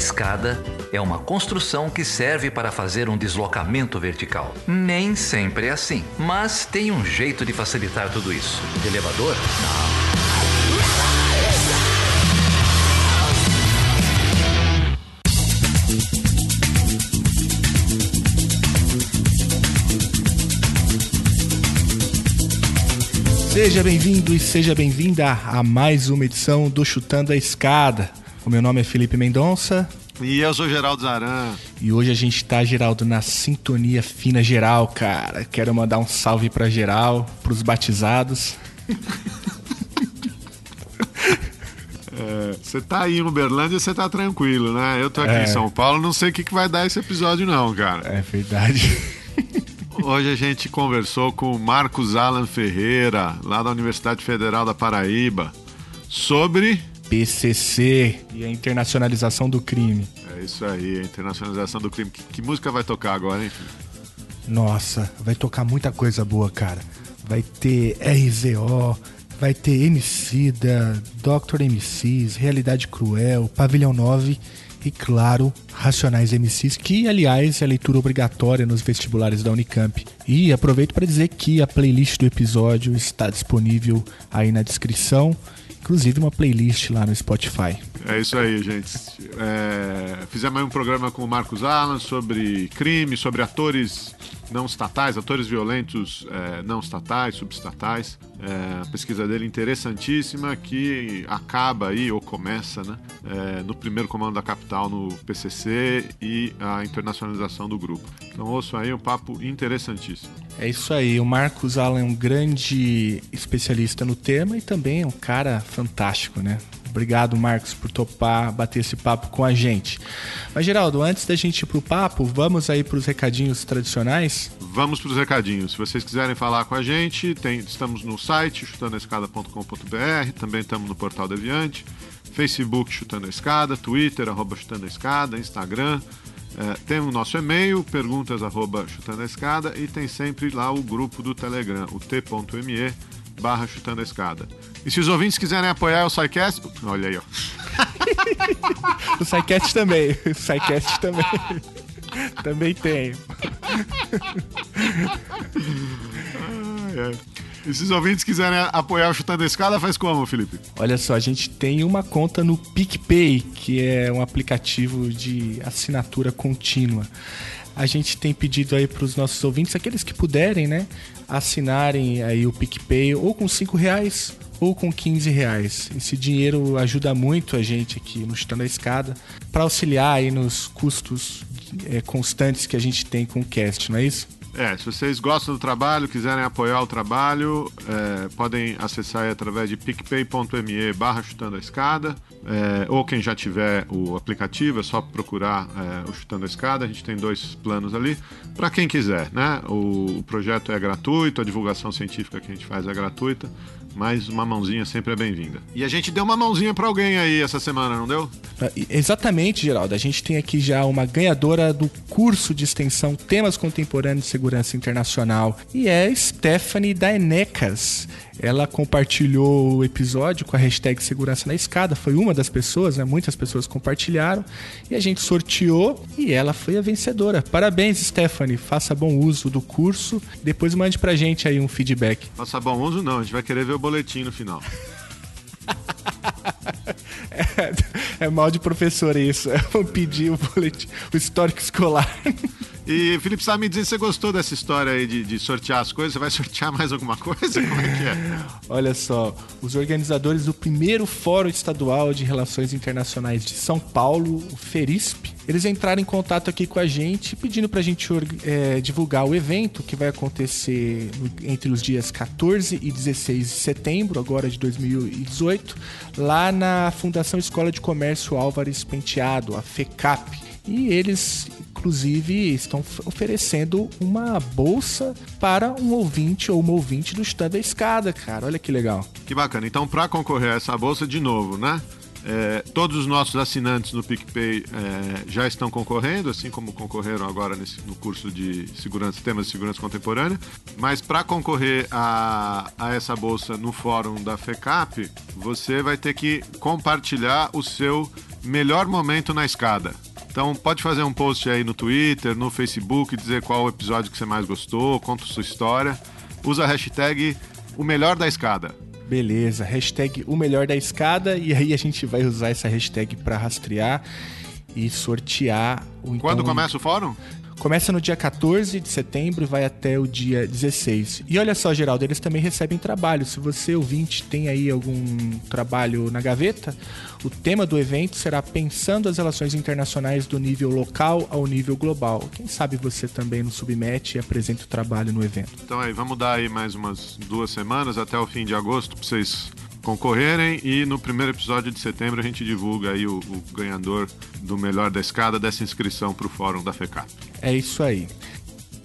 escada é uma construção que serve para fazer um deslocamento vertical. Nem sempre é assim, mas tem um jeito de facilitar tudo isso. De elevador? Não. Seja bem-vindo e seja bem-vinda a mais uma edição do Chutando a Escada. O meu nome é Felipe Mendonça E eu sou Geraldo Zaran. e hoje a gente tá, Geraldo, na sintonia fina geral, cara. Quero mandar um salve pra geral, pros batizados. Você tá aí em Uberlândia e você tá tranquilo, né? Eu tô aqui É. em São Paulo, não sei o que, que vai dar esse episódio, não, cara. É verdade. Hoje a gente conversou com o Marcos Alan Ferreira, lá da Universidade Federal da Paraíba, sobre. PCC e a internacionalização do crime. É isso aí, a internacionalização do crime. Que, que música vai tocar agora, hein? Nossa, vai tocar muita coisa boa, cara. Vai ter RZO, vai ter Emicida, Dr. MCs, Realidade Cruel, Pavilhão 9 e, claro, Racionais MCs, que, aliás, é leitura obrigatória nos vestibulares da Unicamp. E aproveito para dizer que a playlist do episódio está disponível aí na descrição, inclusive uma playlist lá no Spotify. É isso aí, gente. É, fizemos aí um programa com o Marcos Alan sobre crime, sobre atores não estatais, atores violentos é, não estatais, subestatais. É, a pesquisa dele interessantíssima que acaba aí, ou começa, né, é, no primeiro comando da capital no PCC e a internacionalização do grupo. Então ouço aí um papo interessantíssimo. É isso aí, o Marcos Allen é um grande especialista no tema e também é um cara fantástico, né? Obrigado, Marcos, por topar bater esse papo com a gente. Mas, Geraldo, antes da gente ir pro papo, vamos aí pros recadinhos tradicionais? Vamos para os recadinhos. Se vocês quiserem falar com a gente, tem- estamos no site chutandoaescada.com.br, também estamos no Portal Deviante, Facebook Chutando a Escada, Twitter arroba Chutando a Escada, Instagram. É, tem o nosso e-mail, perguntas arroba Chutando a Escada e tem sempre lá o grupo do Telegram, o t.me barra Chutando a Escada. E se os ouvintes quiserem apoiar o SciCast, olha aí, ó. O SciCast também. O SciCast também. também tem. É. E se os ouvintes quiserem apoiar o Chutando a Escada, faz como, Felipe? Olha só, a gente tem uma conta no PicPay, que é um aplicativo de assinatura contínua. A gente tem pedido aí para os nossos ouvintes, aqueles que puderem, né, assinarem aí o PicPay ou com 5 reais ou com 15 reais. Esse dinheiro ajuda muito a gente aqui no Chutando a Escada para auxiliar aí nos custos eh, constantes que a gente tem com o cast, não é isso? É, se vocês gostam do trabalho, quiserem apoiar o trabalho, é, podem acessar através de picpay.me barra chutando a escada, é, ou quem já tiver o aplicativo, é só procurar é, o Chutando a Escada, a gente tem dois planos ali, para quem quiser, né? O, o projeto é gratuito, a divulgação científica que a gente faz é gratuita, mas uma mãozinha sempre é bem-vinda. E a gente deu uma mãozinha para alguém aí essa semana, não deu? Ah, Exatamente, Geraldo. A gente tem aqui já uma ganhadora do curso de extensão Temas Contemporâneos de Segurança Internacional e é Stephanie Daenecas. Ela compartilhou o episódio com a hashtag Segurança na Escada. Foi uma das pessoas, né? Muitas pessoas compartilharam e a gente sorteou e ela foi a vencedora. Parabéns, Stephanie. Faça bom uso do curso. Depois mande pra gente aí um feedback. Faça bom uso, não, a gente vai querer ver o boletim no final. É mal de professor isso. Vou pedir o boletim, o histórico escolar. E Felipe, sabe me dizer se você gostou dessa história aí de, de sortear as coisas? Você vai sortear mais alguma coisa? Como é que é? Olha só, os organizadores do primeiro Fórum Estadual de Relações Internacionais de São Paulo, o FERISP, eles entraram em contato aqui com a gente pedindo pra gente org- eh, divulgar o evento que vai acontecer entre os dias 14 e 16 de setembro, agora de 2018, lá na Fundação Escola de Comércio Álvares Penteado, a FECAP. E eles, inclusive, estão oferecendo uma bolsa para um ouvinte ou uma ouvinte do Stand da Escada, cara. Olha que legal. Que bacana. Então, para concorrer a essa bolsa, de novo, né? É, todos os nossos assinantes no PicPay é, já estão concorrendo, assim como concorreram agora nesse- no curso de segurança, temas de segurança contemporânea. Mas para concorrer a, a essa bolsa no fórum da FECAP, você vai ter que compartilhar o seu melhor momento na escada. Então pode fazer um post aí no Twitter, no Facebook, dizer qual o episódio que você mais gostou, conta sua história. Usa a hashtag o melhor da escada. Beleza, hashtag o melhor da escada e aí a gente vai usar essa hashtag para rastrear e sortear o então, Quando começa o fórum? Começa no dia 14 de setembro e vai até o dia 16. E olha só, Geraldo, eles também recebem trabalho. Se você, ouvinte, tem aí algum trabalho na gaveta, o tema do evento será Pensando as Relações Internacionais do nível local ao nível global. Quem sabe você também nos submete e apresenta o trabalho no evento. Então aí, vamos dar aí mais umas duas semanas até o fim de agosto para vocês concorrerem e no primeiro episódio de setembro a gente divulga aí o, o ganhador do melhor da escada dessa inscrição para o fórum da FECAP. É isso aí.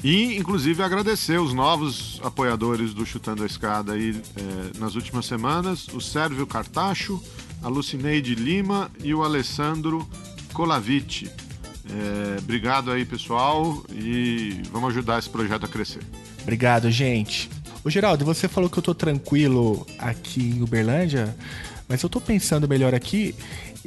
E, inclusive, agradecer os novos apoiadores do Chutando a Escada aí é, nas últimas semanas: o Sérvio Cartacho, a Lucineide Lima e o Alessandro Colaviti. É, obrigado aí, pessoal, e vamos ajudar esse projeto a crescer. Obrigado, gente. Ô, Geraldo, você falou que eu tô tranquilo aqui em Uberlândia, mas eu tô pensando melhor aqui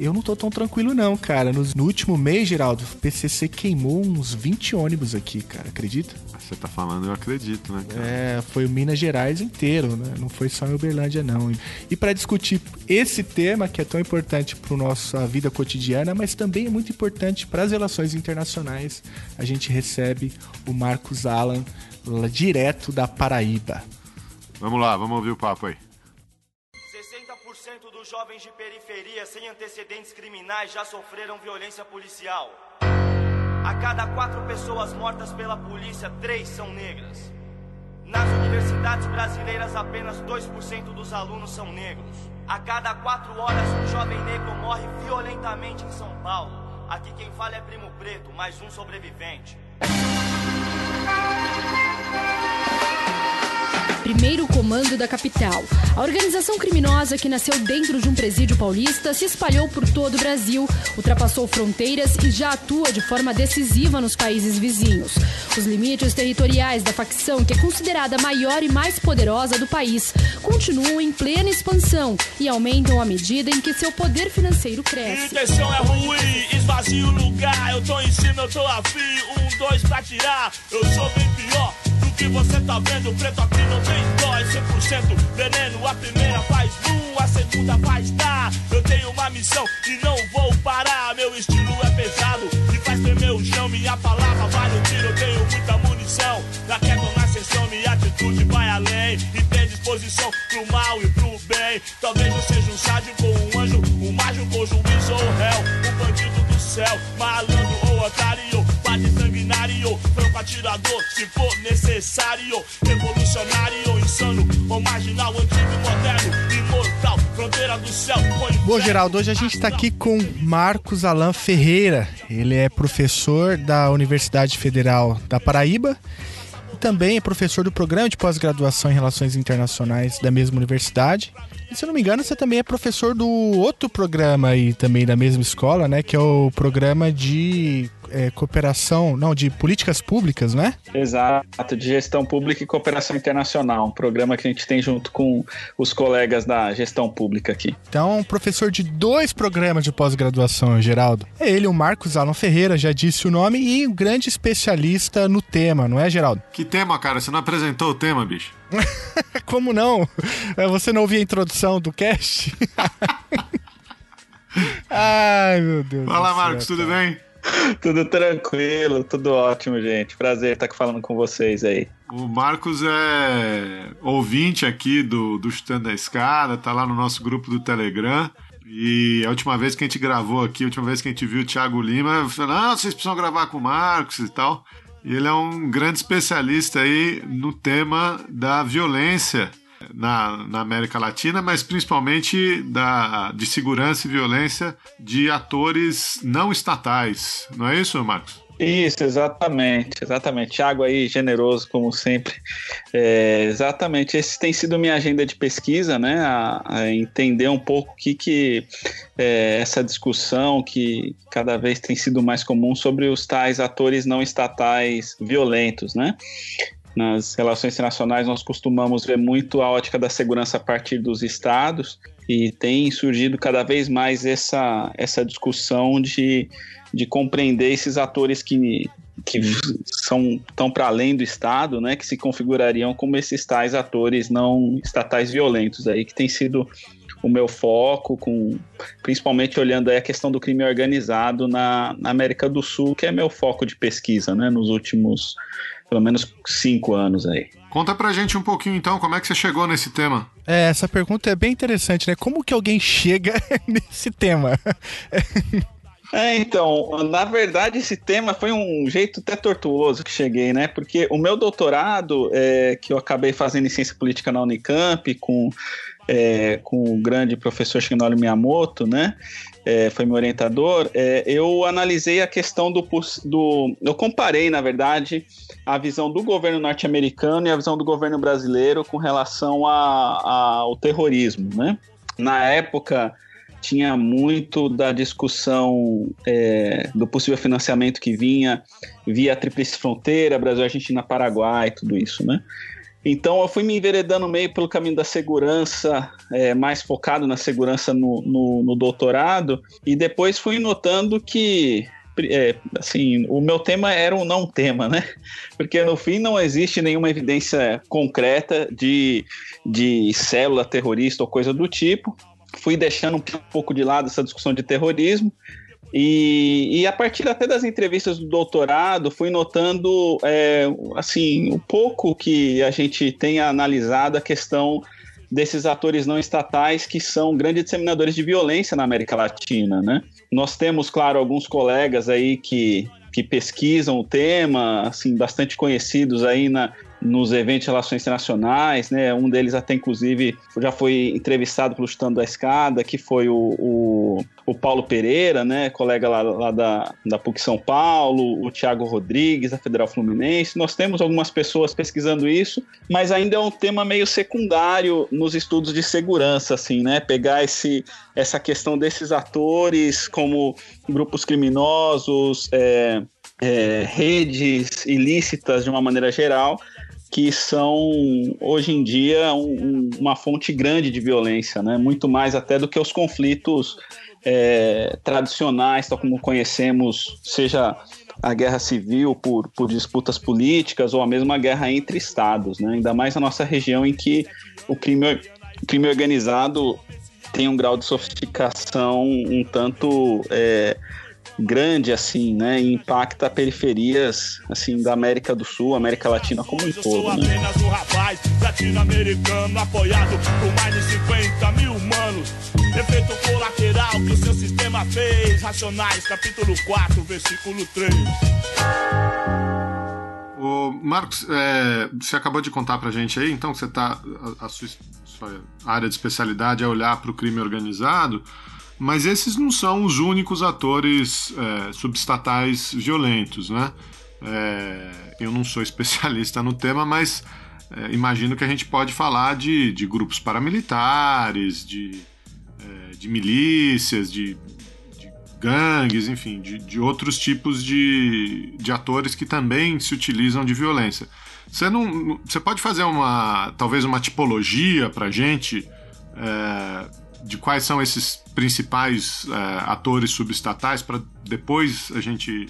eu não tô tão tranquilo, não, cara. No, no último mês, Geraldo, o PCC queimou uns 20 ônibus aqui, cara. Acredita? Você tá falando, eu acredito, né? Cara? É, foi o Minas Gerais inteiro, né? Não foi só em Uberlândia, não. E para discutir esse tema, que é tão importante para nossa vida cotidiana, mas também é muito importante para as relações internacionais, a gente recebe o Marcos Alan, direto da Paraíba. Vamos lá, vamos ouvir o papo aí dos jovens de periferia sem antecedentes criminais já sofreram violência policial. A cada quatro pessoas mortas pela polícia, três são negras. Nas universidades brasileiras, apenas 2% dos alunos são negros. A cada quatro horas, um jovem negro morre violentamente em São Paulo. Aqui quem fala é Primo Preto, mais um sobrevivente primeiro comando da capital. A organização criminosa que nasceu dentro de um presídio paulista se espalhou por todo o Brasil, ultrapassou fronteiras e já atua de forma decisiva nos países vizinhos. Os limites territoriais da facção, que é considerada a maior e mais poderosa do país, continuam em plena expansão e aumentam à medida em que seu poder financeiro cresce. Intenção é ruim, esvazia o lugar. Eu tô em cima, eu tô afim. Um, dois pra tirar. Eu sou bem pior que você tá vendo, preto aqui não tem dó, é 100% veneno. A primeira faz nu, a segunda faz dar. Eu tenho uma missão e não vou parar. Meu estilo é pesado e faz tremer o chão. Minha palavra vale um tiro, eu tenho muita munição. Na queda na sessão, minha atitude vai além. E tem disposição pro mal e pro bem. Talvez eu seja um sádio com um anjo, um mágico com juiz ou réu. Um bandido do céu, malandro atirador, se for necessário. Revolucionário, insano, ou marginal, antigo moderno, imortal, fronteira do céu. Bom, Geraldo, hoje a gente está aqui com Marcos Alain Ferreira. Ele é professor da Universidade Federal da Paraíba também é professor do programa de pós-graduação em Relações Internacionais da mesma universidade. E se eu não me engano, você também é professor do outro programa aí também da mesma escola, né? Que é o programa de é, cooperação, não, de políticas públicas, né? Exato, de gestão pública e cooperação internacional, um programa que a gente tem junto com os colegas da gestão pública aqui. Então, professor de dois programas de pós-graduação, Geraldo. É ele, o Marcos Alan Ferreira, já disse o nome, e um grande especialista no tema, não é, Geraldo? Que tema, cara? Você não apresentou o tema, bicho? Como não? É, você não ouviu a introdução do cast? Ai, meu Deus. Fala, Marcos, tudo bem? tudo tranquilo, tudo ótimo, gente. Prazer estar falando com vocês aí. O Marcos é ouvinte aqui do, do Chutando a Escada, tá lá no nosso grupo do Telegram. E a última vez que a gente gravou aqui, a última vez que a gente viu o Thiago Lima, eu falei, ah, vocês precisam gravar com o Marcos e tal. E ele é um grande especialista aí no tema da violência na, na América Latina, mas principalmente da, de segurança e violência de atores não estatais. Não é isso, Marcos? Isso, exatamente, exatamente. Tiago aí, generoso como sempre. É, exatamente, esse tem sido minha agenda de pesquisa, né? A, a entender um pouco o que, que é, essa discussão que cada vez tem sido mais comum sobre os tais atores não estatais violentos, né? Nas relações internacionais nós costumamos ver muito a ótica da segurança a partir dos estados E tem surgido cada vez mais essa, essa discussão de, de compreender esses atores que, que são tão para além do Estado, né, que se configurariam como esses tais atores não estatais violentos aí, que tem sido o meu foco, com principalmente olhando a questão do crime organizado na, na América do Sul, que é meu foco de pesquisa, né, nos últimos pelo menos cinco anos aí. Conta pra gente um pouquinho então, como é que você chegou nesse tema? É, essa pergunta é bem interessante, né? Como que alguém chega nesse tema? É, então, na verdade, esse tema foi um jeito até tortuoso que cheguei, né? Porque o meu doutorado, é, que eu acabei fazendo em ciência política na Unicamp, com, é, com o grande professor Shigenori Miyamoto, né? É, foi meu orientador, é, eu analisei a questão do, do. Eu comparei, na verdade, a visão do governo norte-americano e a visão do governo brasileiro com relação a, a, ao terrorismo, né? Na época tinha muito da discussão é, do possível financiamento que vinha via Tríplice Fronteira, Brasil, Argentina, Paraguai, tudo isso, né? Então eu fui me enveredando meio pelo caminho da segurança, é, mais focado na segurança no, no, no, doutorado, e depois fui notando que é, assim, o meu tema era um não tema, né? Porque no fim não existe nenhuma evidência concreta de, de célula terrorista ou coisa do tipo fui deixando um pouco de lado essa discussão de terrorismo. E, e a partir até das entrevistas do doutorado, fui notando é, assim um pouco que a gente tenha analisado a questão desses atores não estatais que são grandes disseminadores de violência na América Latina, né? Nós temos, claro, alguns colegas aí que, que pesquisam o tema, assim, bastante conhecidos aí na, nos eventos de relações internacionais, né? Um deles até, inclusive, já foi entrevistado pelo Chutando da Escada, que foi o, o, o Paulo Pereira, né? Colega lá, lá, da, da PUC São Paulo, o Tiago Rodrigues, da Federal Fluminense. Nós temos algumas pessoas pesquisando isso, mas ainda é um tema meio secundário nos estudos de segurança, assim, né? Pegar esse, essa questão desses atores como grupos criminosos, é, é, redes ilícitas de uma maneira geral, que são hoje em dia um, uma fonte grande de violência, né? muito mais até do que os conflitos é, tradicionais, tal como conhecemos, seja a guerra civil por, por disputas políticas ou a mesma guerra entre estados, né? ainda mais na nossa região em que o crime, o crime organizado tem um grau de sofisticação um tanto é, grande assim, né, e impacta periferias assim da América do Sul, América Latina como um todo. Eu sou né? apenas um rapaz latino-americano apoiado por mais de 50 mil humanos. Efeito colateral que o seu sistema fez. Racionais, capítulo 4, versículo 3. O Marcos, é, você acabou de contar pra gente aí, então você tá. A, a sua, sua área de especialidade é olhar para o crime organizado. Mas esses não são os únicos atores é, subestatais violentos, né? É, eu não sou especialista no tema, mas é, imagino que a gente pode falar de, de grupos paramilitares, de, é, de milícias, de, de, gangues, enfim, de, de outros tipos de, de atores que também se utilizam de violência. Você, não, você pode fazer uma talvez uma tipologia para gente é, de quais são esses principais é, atores subestatais para depois a gente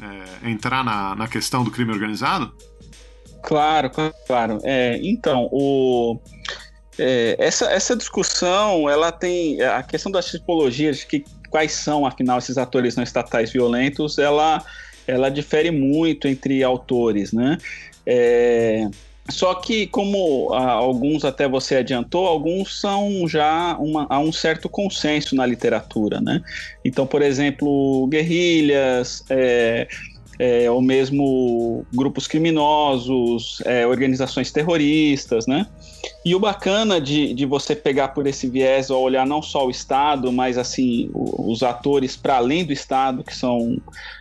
é, entrar na, na questão do crime organizado? Claro, claro. É, então, o, é, essa, essa discussão, ela tem a questão das tipologias, que quais são, afinal, esses atores não estatais violentos, ela, ela difere muito entre autores, né? É, só que, como ah, alguns até você adiantou, alguns são já uma, há um certo consenso na literatura, né? Então, por exemplo, guerrilhas, é, é, ou mesmo grupos criminosos, é, organizações terroristas, né? E o bacana de, de você pegar por esse viés ou olhar não só o Estado, mas assim os atores para além do Estado que são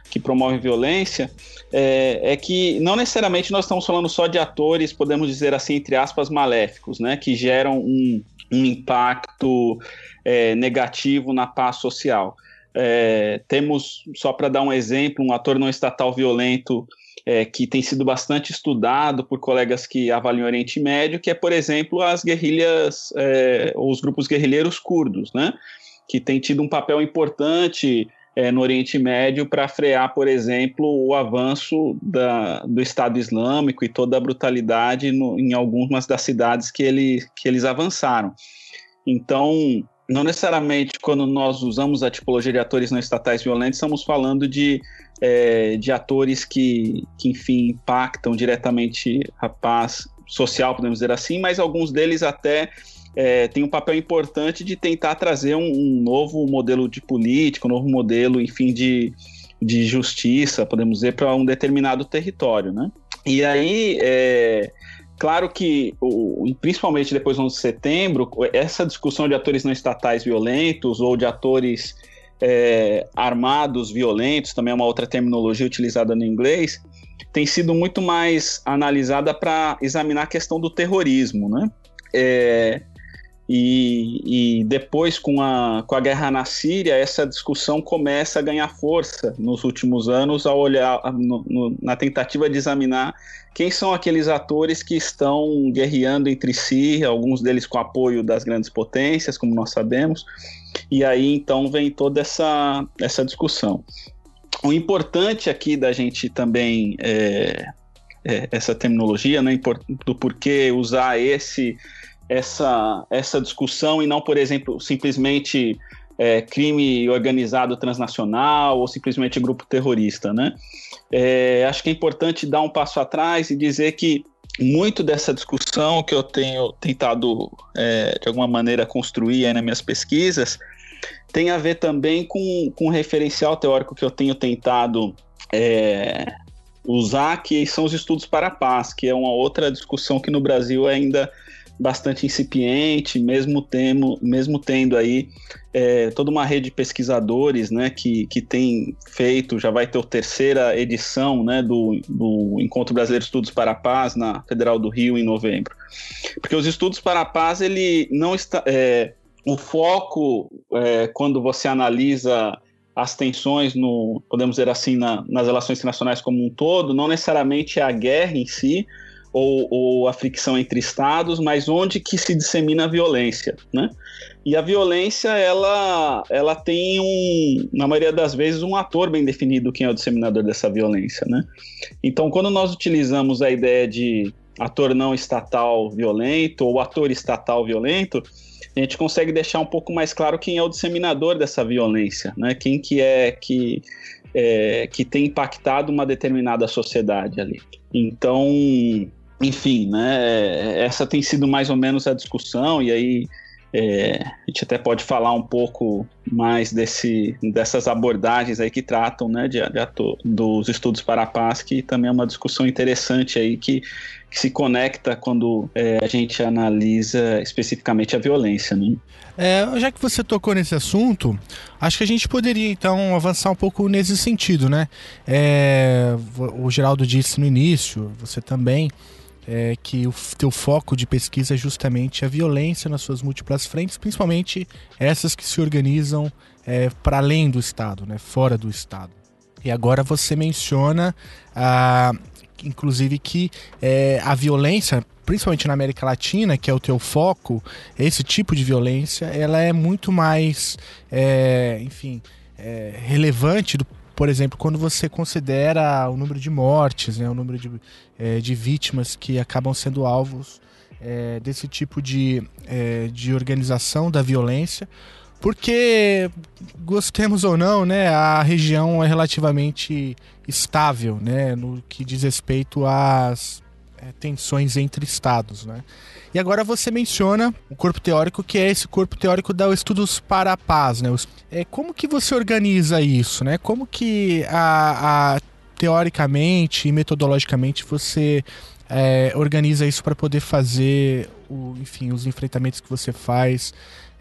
que promovem violência, é, é, que não necessariamente nós estamos falando só de atores, podemos dizer assim entre aspas maléficos, né? Que geram um, um impacto é, negativo na paz social. É, temos, só para dar um exemplo, um ator não estatal violento é, que tem sido bastante estudado por colegas que avaliam o Oriente Médio, que é, por exemplo, as guerrilhas, é, os grupos guerrilheiros curdos, né? Que tem tido um papel importante é, no Oriente Médio para frear, por exemplo, o avanço da, do Estado Islâmico e toda a brutalidade no, em algumas das cidades que, ele, que eles avançaram. Então, não necessariamente quando nós usamos a tipologia de atores não estatais violentos, estamos falando de, é, de atores que, que, enfim, impactam diretamente a paz social, podemos dizer assim, mas alguns deles até é, têm um papel importante de tentar trazer um, um, novo modelo de política, um novo modelo, enfim, de, de justiça, podemos dizer, para um determinado território, né? E aí, é, Claro que, principalmente depois do 11 de setembro, essa discussão de atores não estatais violentos ou de atores é, armados violentos, também é uma outra terminologia utilizada no inglês, tem sido muito mais analisada para examinar a questão do terrorismo, né? É, e, e, depois, com a, com a guerra na Síria, essa discussão começa a ganhar força nos últimos anos, ao olhar no, no, na tentativa de examinar quem são aqueles atores que estão guerreando entre si, alguns deles com apoio das grandes potências, como nós sabemos, e aí então vem toda essa, essa discussão. O importante aqui da gente também, é, é, essa terminologia, né, do porquê usar esse essa, essa discussão e não, por exemplo, simplesmente é, crime organizado transnacional ou simplesmente grupo terrorista, né? É, acho que é importante dar um passo atrás e dizer que muito dessa discussão que eu tenho tentado, é, de alguma maneira, construir nas minhas pesquisas tem a ver também com, com um referencial teórico que eu tenho tentado é, usar, que são os estudos para a paz, que é uma outra discussão que no Brasil ainda bastante incipiente, mesmo, temo, mesmo tendo aí é, toda uma rede de pesquisadores né, que, que tem feito, já vai ter a terceira edição né, do, do Encontro Brasileiro de Estudos para a Paz na Federal do Rio em novembro. Porque os estudos para a paz, ele não está. É, o foco, é, quando você analisa as tensões no, podemos dizer assim, na, nas relações internacionais como um todo, não necessariamente é a guerra em si, ou, ou, a fricção entre estados, mas onde que se dissemina a violência, né? E a violência, ela, ela tem um, na maioria das vezes, um ator bem definido quem é o disseminador dessa violência, né? Então, quando nós utilizamos a ideia de ator não estatal violento ou ator estatal violento, a gente consegue deixar um pouco mais claro quem é o disseminador dessa violência, né? Quem que é que é, que tem impactado uma determinada sociedade ali. Então, enfim, né, essa tem sido mais ou menos a discussão, e aí é, a gente até pode falar um pouco mais desse, dessas abordagens aí que tratam né, de, de ator, dos estudos para a paz, que também é uma discussão interessante aí que, que se conecta quando é, a gente analisa especificamente a violência. Né? É, já que você tocou nesse assunto, acho que a gente poderia então avançar um pouco nesse sentido, né? É, o Geraldo disse no início, você também é, que o teu foco de pesquisa é justamente a violência nas suas múltiplas frentes, principalmente essas que se organizam é, para além do Estado, né, fora do Estado. E agora você menciona, ah, inclusive, que é, a violência, principalmente na América Latina, que é o teu foco, esse tipo de violência, ela é muito mais, é, enfim, é, relevante do por exemplo, quando você considera o número de mortes, né, o número de, é, de vítimas que acabam sendo alvos é, desse tipo de, é, de organização da violência, porque, gostemos ou não, né, a região é relativamente estável né, no que diz respeito às é, tensões entre estados. Né? E agora você menciona o corpo teórico, que é esse corpo teórico da Estudos para a Paz, né? É, como que você organiza isso, né? Como que a, a teoricamente e metodologicamente você é, organiza isso para poder fazer, o, enfim, os enfrentamentos que você faz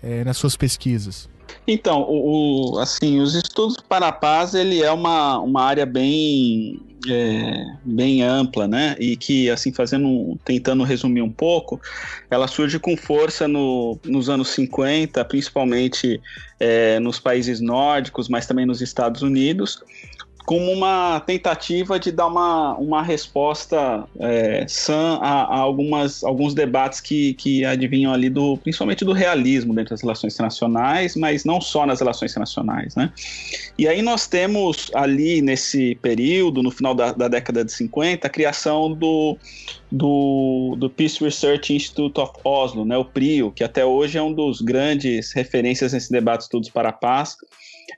é, nas suas pesquisas? Então, o, o, assim, os estudos para a paz ele é uma, uma área bem é, bem ampla, né? E que, assim, fazendo, tentando resumir um pouco, ela surge com força no, nos anos 50, principalmente é, nos países nórdicos, mas também nos Estados Unidos, como uma tentativa de dar uma, uma resposta é, sã a, a, algumas, alguns debates que, que adivinham ali do, principalmente do realismo dentro das relações internacionais, mas não só nas relações internacionais, né? E aí nós temos ali nesse período, no final da, da década de 50, a criação do, do, do Peace Research Institute of Oslo, né, o PRIO, que até hoje é um dos grandes referências nesse debate Estudos para a Paz,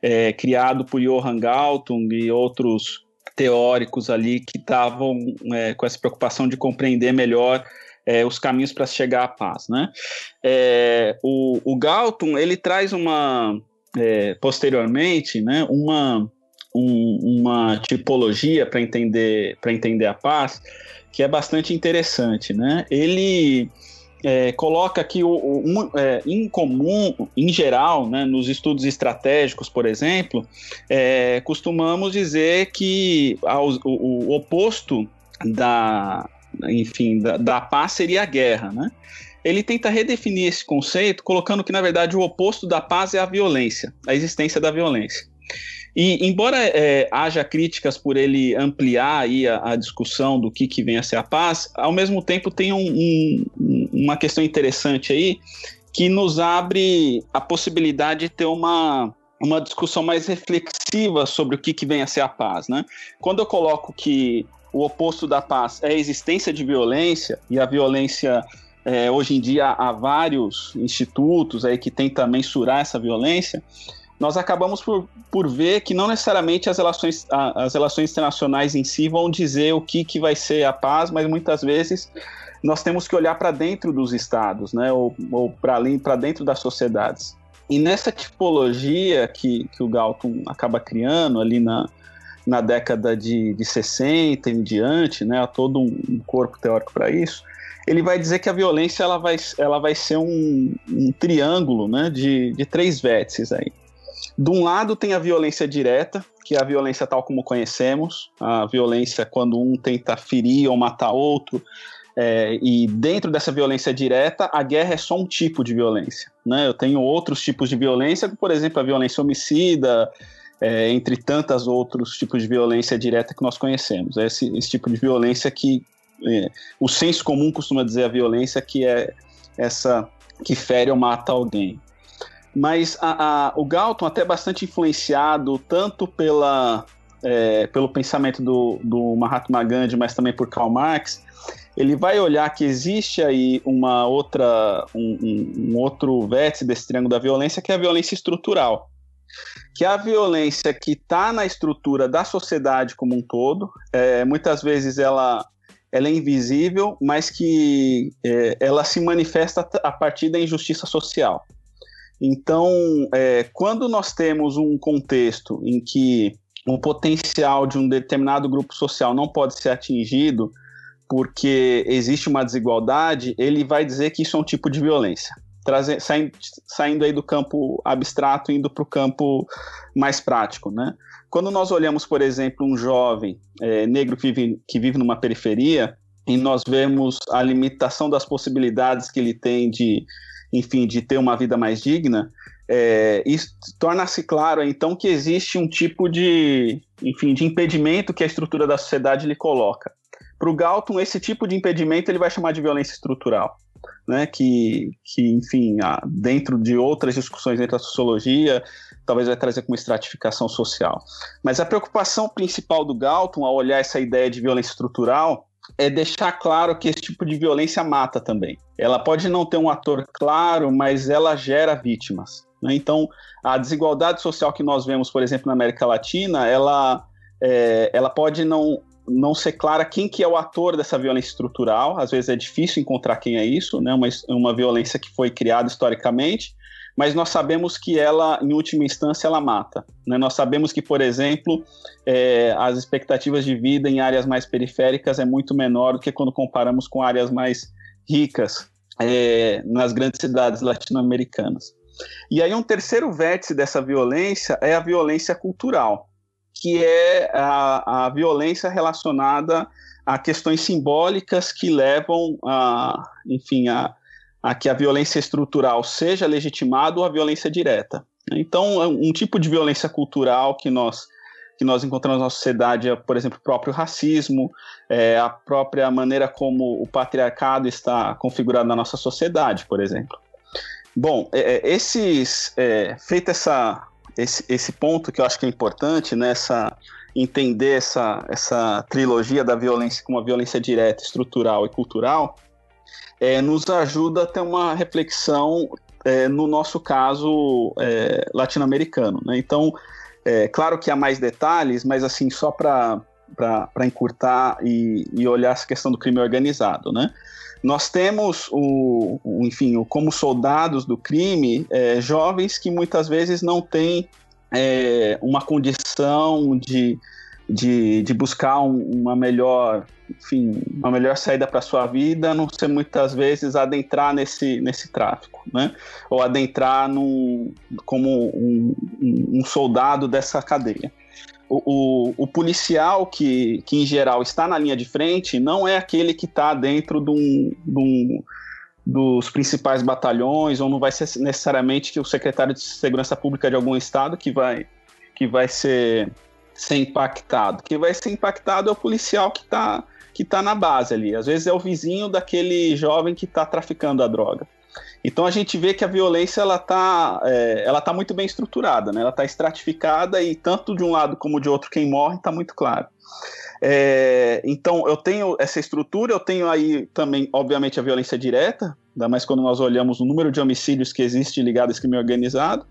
é, criado por Johann Galtung e outros teóricos ali que estavam é, com essa preocupação de compreender melhor é, os caminhos para chegar à paz, né? É, o, o Galtung ele traz uma é, posteriormente, né, uma um, uma tipologia para entender para entender a paz que é bastante interessante, né? Ele é, coloca que o, o é, em comum, em geral, né, nos estudos estratégicos, por exemplo, é, costumamos dizer que ao, o, o, oposto da, enfim, da, da paz seria a guerra, né? Ele tenta redefinir esse conceito, colocando que, na verdade, o oposto da paz é a violência, a existência da violência. E embora é, haja críticas por ele ampliar aí a, a, discussão do que, que vem a ser a paz, ao mesmo tempo tem um, um, uma questão interessante aí que nos abre a possibilidade de ter uma, uma discussão mais reflexiva sobre o que, que vem a ser a paz. Né? Quando eu coloco que o oposto da paz é a existência de violência, e a violência é, hoje em dia há vários institutos aí que tentam mensurar essa violência, nós acabamos por, por ver que não necessariamente as relações, as relações internacionais em si vão dizer o que, que vai ser a paz, mas muitas vezes nós temos que olhar para dentro dos estados, né, ou, ou para dentro das sociedades. E nessa tipologia que, que o Galton acaba criando ali na, na década de, de 60 em diante, né, há todo um, corpo teórico para isso, ele vai dizer que a violência ela vai, ela vai ser um, um triângulo né, de, de três vértices aí. De um lado tem a violência direta, que é a violência tal como conhecemos, a violência quando um tenta ferir ou matar outro, é, e dentro dessa violência direta, a guerra é só um tipo de violência. Né? Eu tenho outros tipos de violência, por exemplo, a violência homicida, é, entre tantos outros tipos de violência direta que nós conhecemos. É esse, esse tipo de violência que é, o senso comum costuma dizer a violência que é essa que fere ou mata alguém. Mas a, a, o Galton, até bastante influenciado tanto pela, é, pelo pensamento do, do Mahatma Gandhi, mas também por Karl Marx, ele vai olhar que existe aí uma outra, um, um, um outro vértice desse triângulo da violência, que é a violência estrutural que a violência que está na estrutura da sociedade como um todo, é, muitas vezes ela, ela é invisível, mas que é, ela se manifesta a partir da injustiça social. Então, é, quando nós temos um contexto em que o potencial de um determinado grupo social não pode ser atingido porque existe uma desigualdade, ele vai dizer que isso é um tipo de violência. Traze, saindo, saindo aí do campo abstrato indo para o campo mais prático, né? Quando nós olhamos, por exemplo, um jovem é, negro que vive, que vive numa periferia e nós vemos a limitação das possibilidades que ele tem de enfim, de ter uma vida mais digna, é, torna-se claro então que existe um tipo de, enfim, de impedimento que a estrutura da sociedade lhe coloca. Para o Galton, esse tipo de impedimento ele vai chamar de violência estrutural, né? Que, que enfim, dentro de outras discussões dentro da sociologia, talvez vai trazer como estratificação social. Mas a preocupação principal do Galton ao olhar essa ideia de violência estrutural é deixar claro que esse tipo de violência mata também. Ela pode não ter um ator claro, mas ela gera vítimas. Né? Então, a desigualdade social que nós vemos, por exemplo, na América Latina, ela, é, ela pode não, não ser clara quem que é o ator dessa violência estrutural. Às vezes é difícil encontrar quem é isso, né? uma, uma violência que foi criada historicamente, mas nós sabemos que ela, em última instância, ela mata. Né? Nós sabemos que, por exemplo, é, as expectativas de vida em áreas mais periféricas é muito menor do que quando comparamos com áreas mais ricas é, nas grandes cidades latino-americanas. E aí um terceiro vértice dessa violência é a violência cultural, que é a, a violência relacionada a questões simbólicas que levam a, enfim, a, a que a violência estrutural seja legitimada ou a violência direta. Então, é um tipo de violência cultural que nós que nós encontramos na sociedade é, por exemplo, o próprio racismo, é, a própria maneira como o patriarcado está configurado na nossa sociedade, por exemplo. Bom, é, é esses, é, feito essa, esse, esse ponto que eu acho que é importante, nessa né, entender essa, essa trilogia da violência como uma violência direta, estrutural e cultural, é, nos ajuda a ter uma reflexão, é, no nosso caso, é, latino-americano. Né? Então, é, claro que há mais detalhes, mas assim, só para encurtar e, e, olhar essa questão do crime organizado. Né? Nós temos, o, o enfim, o, como soldados do crime, é, jovens que muitas vezes não têm é, uma condição de de, de buscar um, uma melhor enfim, uma melhor saída para sua vida, não ser muitas vezes adentrar nesse, nesse tráfico, né? Ou adentrar num, como um, um soldado dessa cadeia. O, o, o, policial que, que, em geral, está na linha de frente não é aquele que está dentro de um, de um, dos principais batalhões, ou não vai ser necessariamente que o secretário de Segurança Pública de algum estado que vai, que vai ser ser impactado. Quem vai ser impactado é o policial que está que tá na base ali. Às vezes é o vizinho daquele jovem que está traficando a droga. Então a gente vê que a violência ela está é, ela tá muito bem estruturada, né? ela está estratificada e tanto de um lado como de outro quem morre está muito claro. É, então eu tenho essa estrutura, eu tenho aí também, obviamente, a violência direta, ainda mais quando nós olhamos o número de homicídios que existe ligado a esse crime organizado.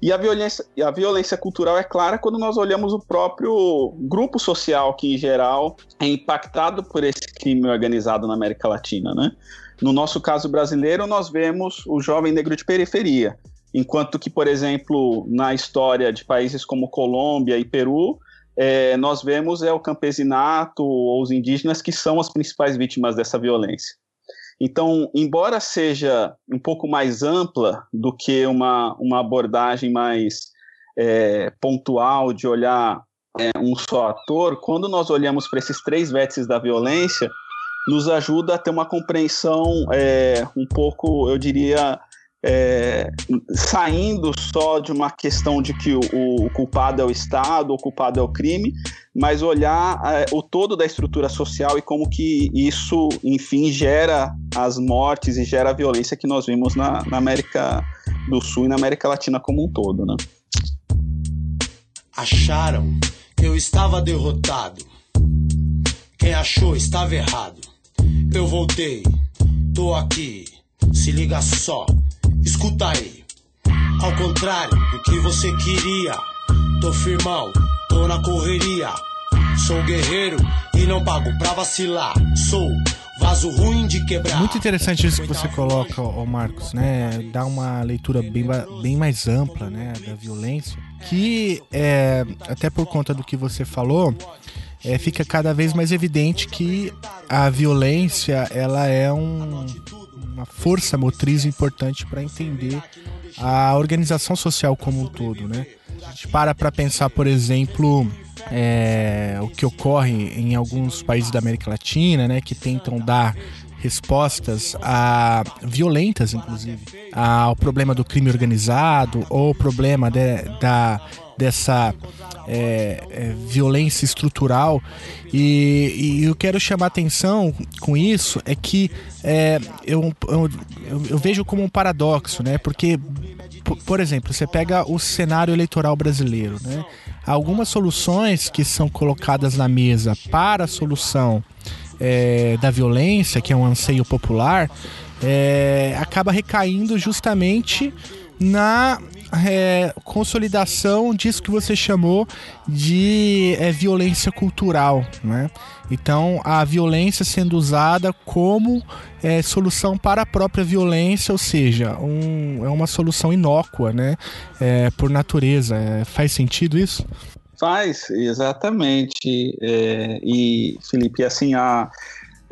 E a violência, a violência cultural é clara quando nós olhamos o próprio grupo social que, em geral, é impactado por esse crime organizado na América Latina. Né? No nosso caso brasileiro, nós vemos o jovem negro de periferia, enquanto que, por exemplo, na história de países como Colômbia e Peru, é, nós vemos é o campesinato ou os indígenas que são as principais vítimas dessa violência. Então, embora seja um pouco mais ampla do que uma, uma abordagem mais é, pontual de olhar é, um só ator, quando nós olhamos para esses três vértices da violência, nos ajuda a ter uma compreensão é, um pouco, eu diria, é, saindo só de uma questão de que o, o, culpado é o Estado, o culpado é o crime, mas olhar é, o todo da estrutura social e como que isso, enfim, gera as mortes e gera a violência que nós vimos na, na América do Sul e na América Latina como um todo, né? Acharam que eu estava derrotado. Quem achou estava errado. Eu voltei, tô aqui. Se liga só, Escuta aí, ao contrário do que você queria, tô firmão, tô na correria. Sou guerreiro e não pago pra vacilar. Sou vaso ruim de quebrar. Muito interessante isso que você coloca, ô Marcos, né? Dá uma leitura bem, bem mais ampla, né, da violência, que é até por conta do que você falou, é, fica cada vez mais evidente que a violência ela é um uma força motriz importante para entender a organização social como um todo, né? A gente para para pensar, por exemplo, é, o que ocorre em alguns países da América Latina, né, que tentam dar respostas a violentas, inclusive, ao problema do crime organizado ou o problema de, da dessa é, é, violência estrutural e, e, eu quero chamar atenção com isso é que é, eu, eu, eu, vejo como um paradoxo, né? Porque, por exemplo, você pega o cenário eleitoral brasileiro, né? Algumas soluções que são colocadas na mesa para a solução é, da violência, que é um anseio popular, é, acaba recaindo justamente na é, consolidação disso que você chamou de é, violência cultural, né? Então, a violência sendo usada como é, solução para a própria violência, ou seja, um, é uma solução inócua, né? É, por natureza. É, faz sentido isso? Faz, exatamente. É, e, Felipe, assim, a,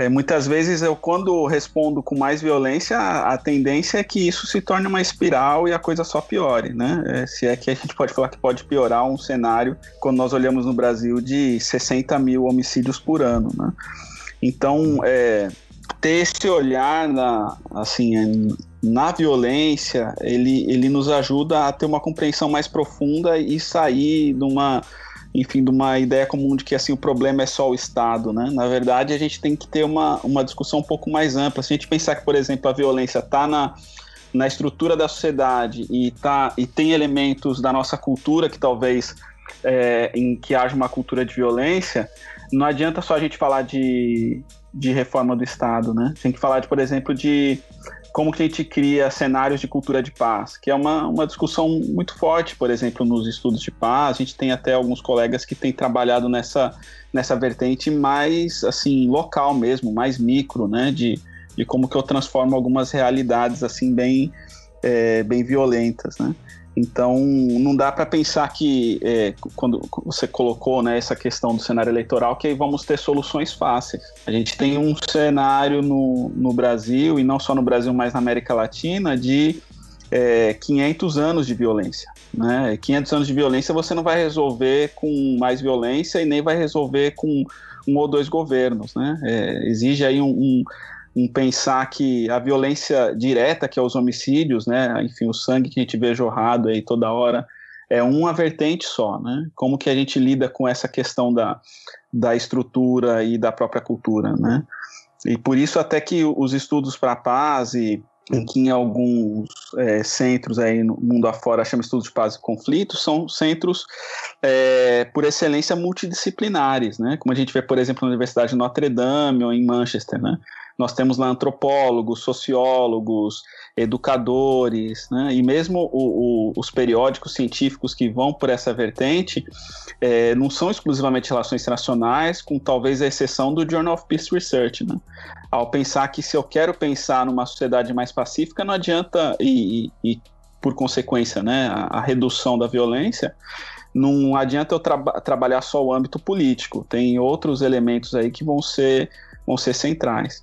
é, muitas vezes eu, quando respondo com mais violência, a, a, tendência é que isso se torne uma espiral e a coisa só piore, né? É, se é que a gente pode falar que pode piorar um cenário quando nós olhamos no Brasil de 60 mil homicídios por ano, né? Então, é, ter esse olhar na, assim, na violência, ele, ele nos ajuda a ter uma compreensão mais profunda e sair de uma enfim, de uma ideia comum de que assim o problema é só o Estado, né? Na verdade, a gente tem que ter uma, uma discussão um pouco mais ampla. Se a gente pensar que, por exemplo, a violência está na, na estrutura da sociedade e, tá, e tem elementos da nossa cultura que talvez é, em que haja uma cultura de violência, não adianta só a gente falar de, de reforma do Estado, né? Tem que falar, de, por exemplo, de como que a gente cria cenários de cultura de paz, que é uma, uma discussão muito forte, por exemplo, nos estudos de paz. A gente tem até alguns colegas que têm trabalhado nessa, nessa vertente mais, assim, local mesmo, mais micro, né? De, de como que eu transformo algumas realidades, assim, bem, é, bem violentas, né? Então, não dá para pensar que, é, quando você colocou né, essa questão do cenário eleitoral, que aí vamos ter soluções fáceis. A gente tem um cenário no, no Brasil, e não só no Brasil, mas na América Latina, de é, 500 anos de violência. Né? 500 anos de violência você não vai resolver com mais violência e nem vai resolver com um ou dois governos. Né? É, exige aí um, um em pensar que a violência direta, que é os homicídios, né, enfim, o sangue que a gente vê jorrado aí toda hora, é uma vertente só, né? Como que a gente lida com essa questão da, da estrutura e da própria cultura, né? E por isso até que os estudos para a paz e que em alguns é, centros aí no mundo afora chama estudos de paz e conflito, são centros é, por excelência multidisciplinares, né? Como a gente vê, por exemplo, na Universidade de Notre Dame ou em Manchester, né? Nós temos lá antropólogos, sociólogos, educadores, né? e mesmo o, o, os periódicos científicos que vão por essa vertente é, não são exclusivamente relações internacionais, com talvez a exceção do Journal of Peace Research. Né? Ao pensar que se eu quero pensar numa sociedade mais pacífica, não adianta, e, e, e por consequência, né, a, a redução da violência, não adianta eu tra trabalhar só o âmbito político, tem outros elementos aí que vão ser, vão ser centrais.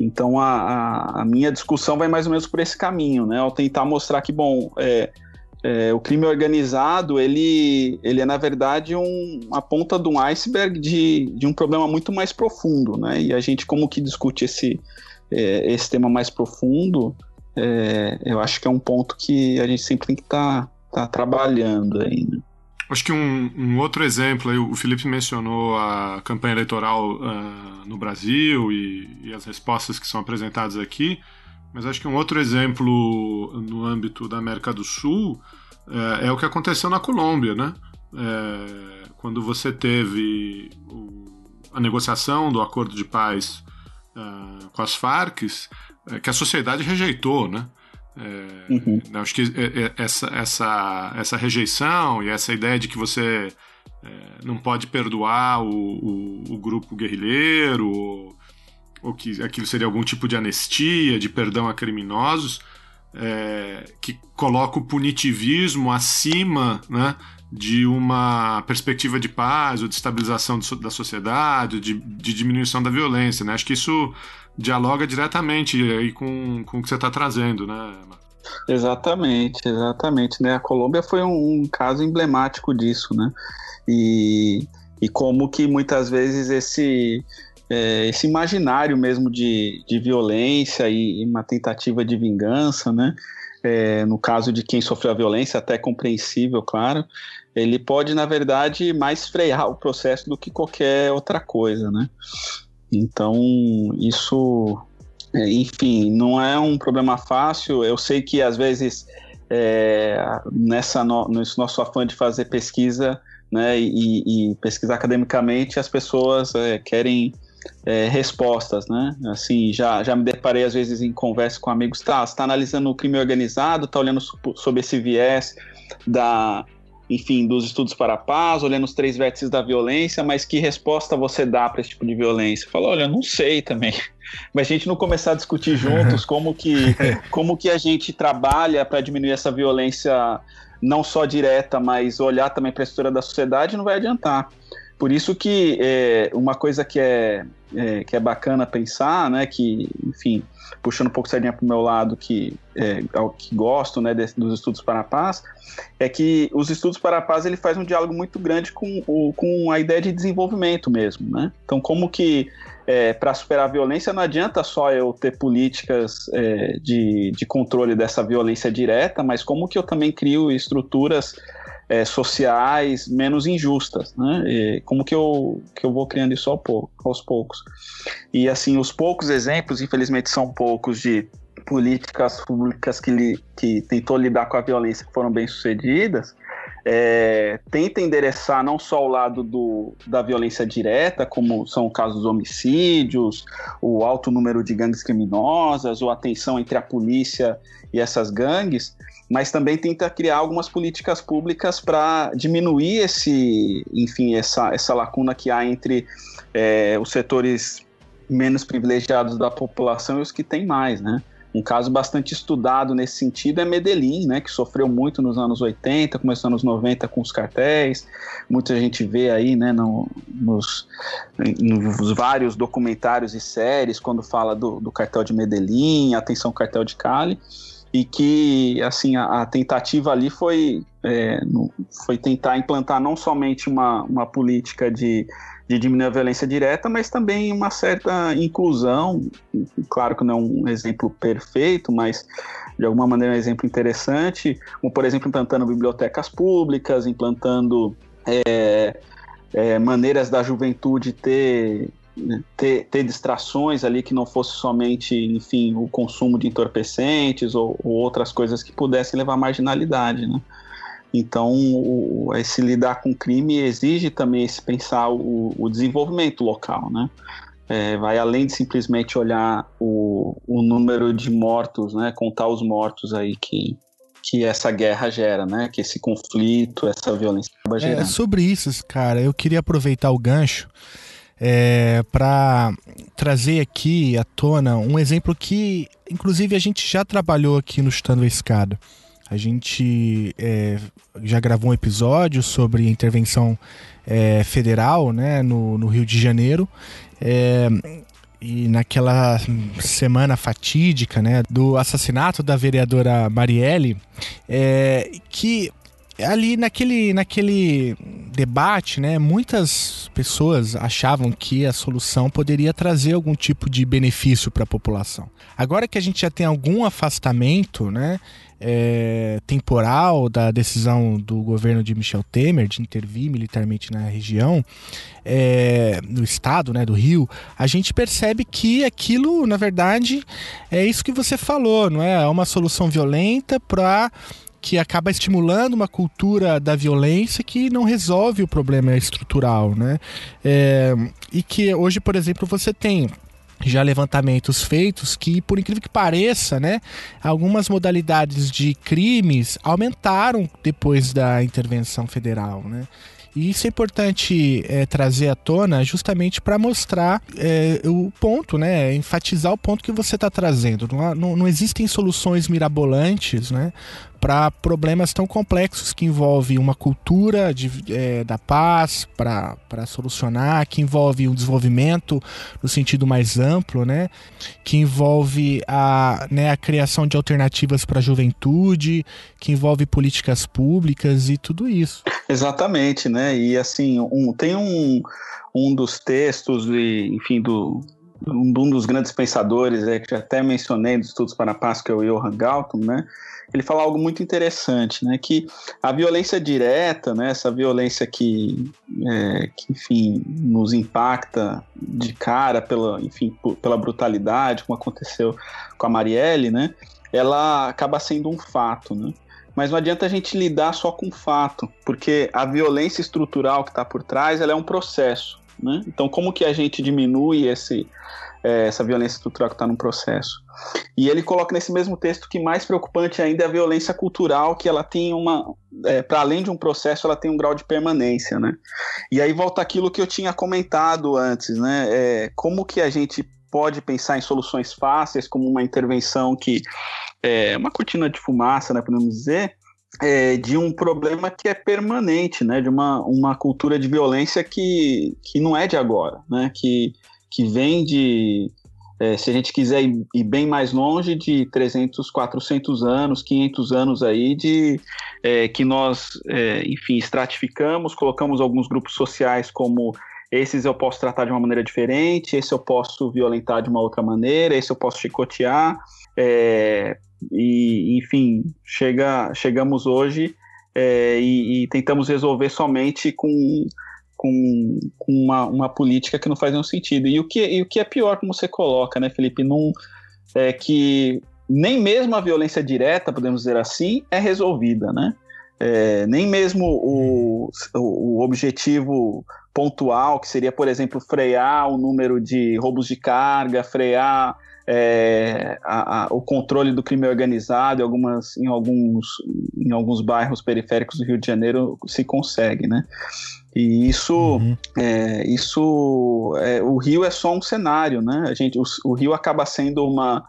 Então a, a, a, minha discussão vai mais ou menos por esse caminho, né? Ao tentar mostrar que, bom, é, é, o crime organizado, ele, ele é na verdade um, a ponta de um iceberg de, de um problema muito mais profundo, né? E a gente como que discute esse, é, esse tema mais profundo, é, eu acho que é um ponto que a gente sempre tem que estar tá, tá trabalhando né? Acho que um, um, outro exemplo, aí, o Felipe mencionou a campanha eleitoral uh, no Brasil e, e, as respostas que são apresentadas aqui, mas acho que um outro exemplo no âmbito da América do Sul uh, é o que aconteceu na Colômbia, né? Uh, quando você teve o, a negociação do acordo de paz com as Farc, que a sociedade rejeitou, né? É, uhum. Acho que é, é, essa, essa, essa rejeição e essa ideia de que você é, não pode perdoar o, o, o grupo guerrilheiro, ou, ou, que aquilo seria algum tipo de anistia, de perdão a criminosos, é, que coloca o punitivismo acima né, de uma perspectiva de paz ou de estabilização da sociedade, de, de diminuição da violência. Né? Acho que isso dialoga diretamente aí com, com o que você está trazendo, né? Exatamente, exatamente. Né? A Colômbia foi um, um, caso emblemático disso, né? E, e como que muitas vezes esse, é, esse imaginário mesmo de, de violência e, e uma tentativa de vingança, né? É, no caso de quem sofreu a violência, até compreensível, claro, ele pode, na verdade, mais frear o processo do que qualquer outra coisa, né? Então, isso, é, enfim, não é um problema fácil. Eu sei que às vezes é, nessa no, nesse nosso afã de fazer pesquisa, né, e, e pesquisar academicamente, as pessoas é, querem é, respostas, né? Assim, já, já me deparei às vezes em conversa com amigos, tá, você está analisando o crime organizado, está olhando sobre esse viés da enfim, dos estudos para a paz, olhando os três vértices da violência, mas que resposta você dá para esse tipo de violência? Fala, olha, não sei também. Mas a gente não começar a discutir juntos como que, como que a gente trabalha para diminuir essa violência não só direta, mas olhar também para a estrutura da sociedade, não vai adiantar. Por isso que é, uma coisa que é, é, que é bacana pensar, né, que, enfim, puxando um pouco a sardinha para o meu lado, que, é, que gosto né, desse, dos estudos para a paz, é que os estudos para a paz ele faz um diálogo muito grande com, o, com a ideia de desenvolvimento mesmo. Né? Então, como que é, para superar a violência não adianta só eu ter políticas é, de, de controle dessa violência direta, mas como que eu também crio estruturas é, sociais menos injustas, né? E como que eu, que eu vou criando isso ao pouco, aos poucos. E assim, os poucos exemplos, infelizmente são poucos, de políticas públicas que, li, que tentou lidar com a violência que foram bem sucedidas, é, tenta endereçar não só o lado do, da violência direta, como são o caso dos homicídios, o alto número de gangues criminosas, ou a tensão entre a polícia e essas gangues, mas também tenta criar algumas políticas públicas para diminuir esse, enfim, essa, essa lacuna que há entre é, os setores menos privilegiados da população e os que têm mais, né? Um caso bastante estudado nesse sentido é Medellín, né, que sofreu muito nos anos 80, começou nos anos 90 com os cartéis. Muita gente vê aí, né, no, nos, nos, vários documentários e séries quando fala do, do cartel de Medellín, atenção cartel de Cali, e que assim a, a tentativa ali foi é, foi tentar implantar não somente uma, uma política de de diminuir a violência direta, mas também uma certa inclusão. Claro que não é um exemplo perfeito, mas de alguma maneira é um exemplo interessante, como por exemplo implantando bibliotecas públicas, implantando é, é, maneiras da juventude ter, ter, ter distrações ali que não fosse somente, enfim, o consumo de entorpecentes ou, ou outras coisas que pudessem levar à marginalidade, né? Então, o, esse lidar com crime exige também esse pensar o, o desenvolvimento local, né? É, vai além de simplesmente olhar o, o número de mortos, né? Contar os mortos aí que, que essa guerra gera, né? Que esse conflito, essa violência acaba gerando. É, sobre isso, cara, eu queria aproveitar o gancho é, para trazer aqui à tona um exemplo que, inclusive, a gente já trabalhou aqui no Chutando a Escada. A gente é, já gravou um episódio sobre intervenção é, federal né, no, no, Rio de Janeiro. É, e naquela semana fatídica né, do assassinato da vereadora Marielle, é, que ali naquele, naquele debate, né, muitas pessoas achavam que a solução poderia trazer algum tipo de benefício para a população. Agora que a gente já tem algum afastamento, né, é, temporal da decisão do governo de Michel Temer de intervir militarmente na região, é, no estado né, do Rio, a gente percebe que aquilo, na verdade, é isso que você falou, não é? É uma solução violenta para que acaba estimulando uma cultura da violência que não resolve o problema estrutural, né? É, e que hoje, por exemplo, você tem já levantamentos feitos que, por incrível que pareça, né, algumas modalidades de crimes aumentaram depois da intervenção federal, né? E isso é importante é, trazer à tona justamente para mostrar é, o ponto, né? Enfatizar o ponto que você está trazendo. Não, não, não, existem soluções mirabolantes, né? Para problemas tão complexos que envolvem uma cultura de, é, da paz para solucionar, que envolve um desenvolvimento no sentido mais amplo, né? que envolve a, né, a criação de alternativas para a juventude, que envolve políticas públicas e tudo isso. Exatamente, né? E assim, um, tem um, um dos textos, de, enfim, do, um dos grandes pensadores, é, que até mencionei dos Estudos para a Paz, que é o Johann Galton, né? ele fala algo muito interessante, né? Que a violência direta, né? Essa violência que, é, que enfim, nos impacta de cara pela, enfim, pela brutalidade, como aconteceu com a Marielle, né? Ela acaba sendo um fato, né? Mas não adianta a gente lidar só com o fato, porque a violência estrutural que está por trás, ela é um processo, né? Então, como que a gente diminui esse é, essa violência estrutural que está no processo. E ele coloca nesse mesmo texto que mais preocupante ainda é a violência cultural, que ela tem uma, é, para além de um processo, ela tem um grau de permanência, né? E aí volta aquilo que eu tinha comentado antes, né? É, como que a gente pode pensar em soluções fáceis, como uma intervenção que é uma cortina de fumaça, né, podemos dizer, é, de um problema que é permanente, né, de uma, uma cultura de violência que, que não é de agora, né, que que vem de, é, se a gente quiser ir, ir, bem mais longe, de 300, 400 anos, 500 anos aí, de é, que nós, é, enfim, estratificamos, colocamos alguns grupos sociais como esses eu posso tratar de uma maneira diferente, esse eu posso violentar de uma outra maneira, esse eu posso chicotear, é, e enfim, chega, chegamos hoje é, e, e, tentamos resolver somente com, com, com uma, uma, política que não faz nenhum sentido. E o que, e o que é pior, como você coloca, né, Felipe, não, é que nem mesmo a violência direta, podemos dizer assim, é resolvida, né? É, nem mesmo o, o objetivo pontual, que seria, por exemplo, frear o número de roubos de carga, frear é, a, a, o controle do crime organizado em, algumas, em, alguns, em alguns bairros periféricos do Rio de Janeiro se consegue, né? E isso, uhum. é, isso é, o Rio é só um cenário, né? A gente, o, o Rio acaba sendo uma,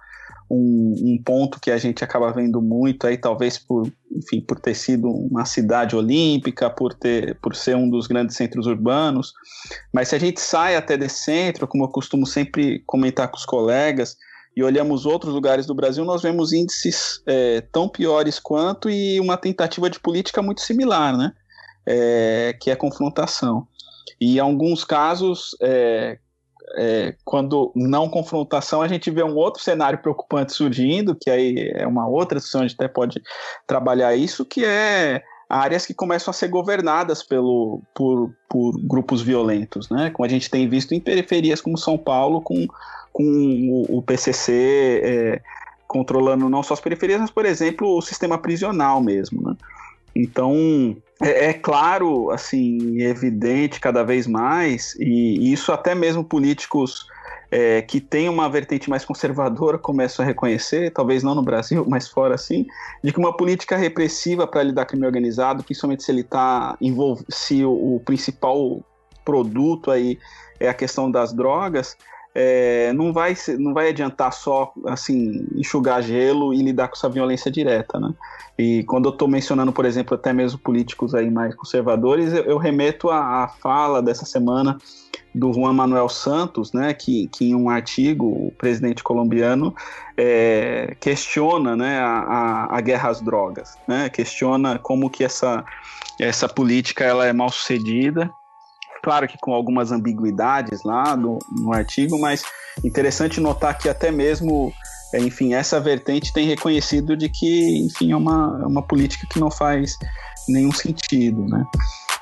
um, um, ponto que a gente acaba vendo muito aí, talvez por, enfim, por ter sido uma cidade olímpica, por ter, por ser um dos grandes centros urbanos. Mas se a gente sai até desse centro, como eu costumo sempre comentar com os colegas, e olhamos outros lugares do Brasil, nós vemos índices é, tão piores quanto e uma tentativa de política muito similar, né? É, que é a confrontação. E em alguns casos, é, é, quando não confrontação, a gente vê um outro cenário preocupante surgindo, que aí é uma outra discussão, a gente até pode trabalhar isso, que é áreas que começam a ser governadas pelo, por, por grupos violentos, né? Como a gente tem visto em periferias como São Paulo, com, com o, PCC é, controlando não só as periferias, mas, por exemplo, o sistema prisional mesmo, né? Então, é, é, claro, assim, evidente cada vez mais, e, isso até mesmo políticos é, que têm uma vertente mais conservadora começam a reconhecer, talvez não no Brasil, mas fora assim, de que uma política repressiva para lidar com crime organizado, principalmente se ele está envolvido, se o, o principal produto aí é a questão das drogas, é, não, vai, não vai adiantar só assim enxugar gelo e lidar com essa violência direta, né? E quando eu estou mencionando, por exemplo, até mesmo políticos aí mais conservadores, eu, eu remeto à, fala dessa semana do Juan Manuel Santos, né, que, que em um artigo, o presidente colombiano é, questiona né, a, a, a, guerra às drogas, né, questiona como que essa, essa política ela é mal sucedida claro que com algumas ambiguidades lá no, no artigo, mas interessante notar que até mesmo, é, enfim, essa vertente tem reconhecido de que, enfim, é uma, é uma política que não faz nenhum sentido, né?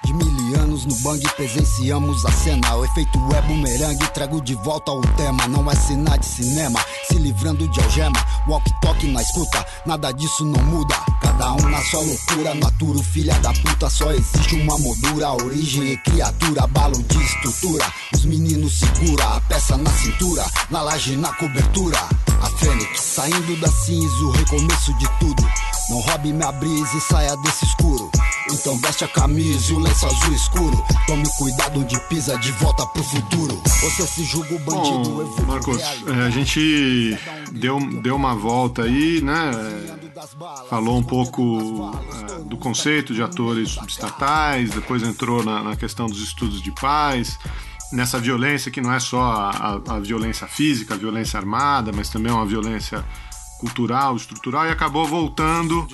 De mil anos no bang presenciamos a cena. O efeito é bumerangue, trago de volta o tema. Não é cena de cinema, se livrando de algema. Walk-talk na escuta, nada disso não muda. Cada um na sua loucura, naturo, filha da puta. Só existe uma moldura, origem e criatura, balo de estrutura. Os meninos segura a peça na cintura, na laje, na cobertura. A fênix saindo da cinza, o recomeço de tudo. Não roube minha brisa e saia desse escuro. Então veste a camisa e o lenço azul escuro. Tome cuidado onde pisa de volta pro futuro. Você se julga o bandido. Bom, Marcos, é, a gente deu, deu uma volta aí, né? Falou um pouco é, do conceito de atores subestatais, depois entrou na, na questão dos estudos de paz nessa violência que não é só a, a, a, violência física, a violência armada, mas também é uma violência cultural, estrutural e acabou voltando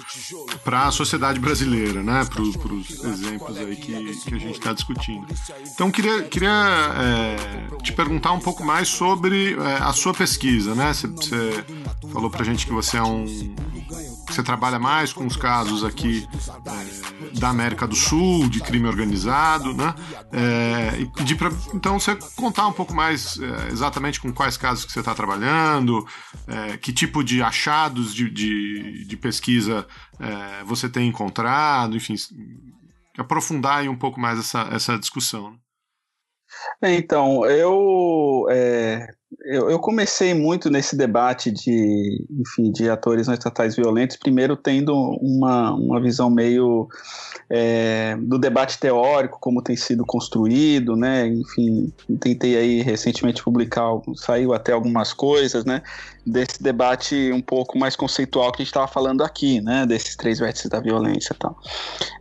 para a sociedade brasileira, né? Para os exemplos aí que, que a gente está discutindo. Então queria, queria é, te perguntar um pouco mais sobre é, a sua pesquisa, né? Você, falou para gente que você é um você trabalha mais com os casos aqui é, da América do Sul, de crime organizado, né? É, e pedir para então você contar um pouco mais é, exatamente com quais casos que você está trabalhando, é, que tipo de achados de, de, de pesquisa é, você tem encontrado, enfim, aprofundar um pouco mais essa, essa discussão. Né? Então, eu, é, eu, eu, comecei muito nesse debate de, enfim, de atores não estatais violentos, primeiro tendo uma, uma visão meio é, do debate teórico, como tem sido construído, né, enfim, tentei aí recentemente publicar, saiu até algumas coisas, né, desse debate um pouco mais conceitual que a gente estava falando aqui, né, desses três vértices da violência e tal.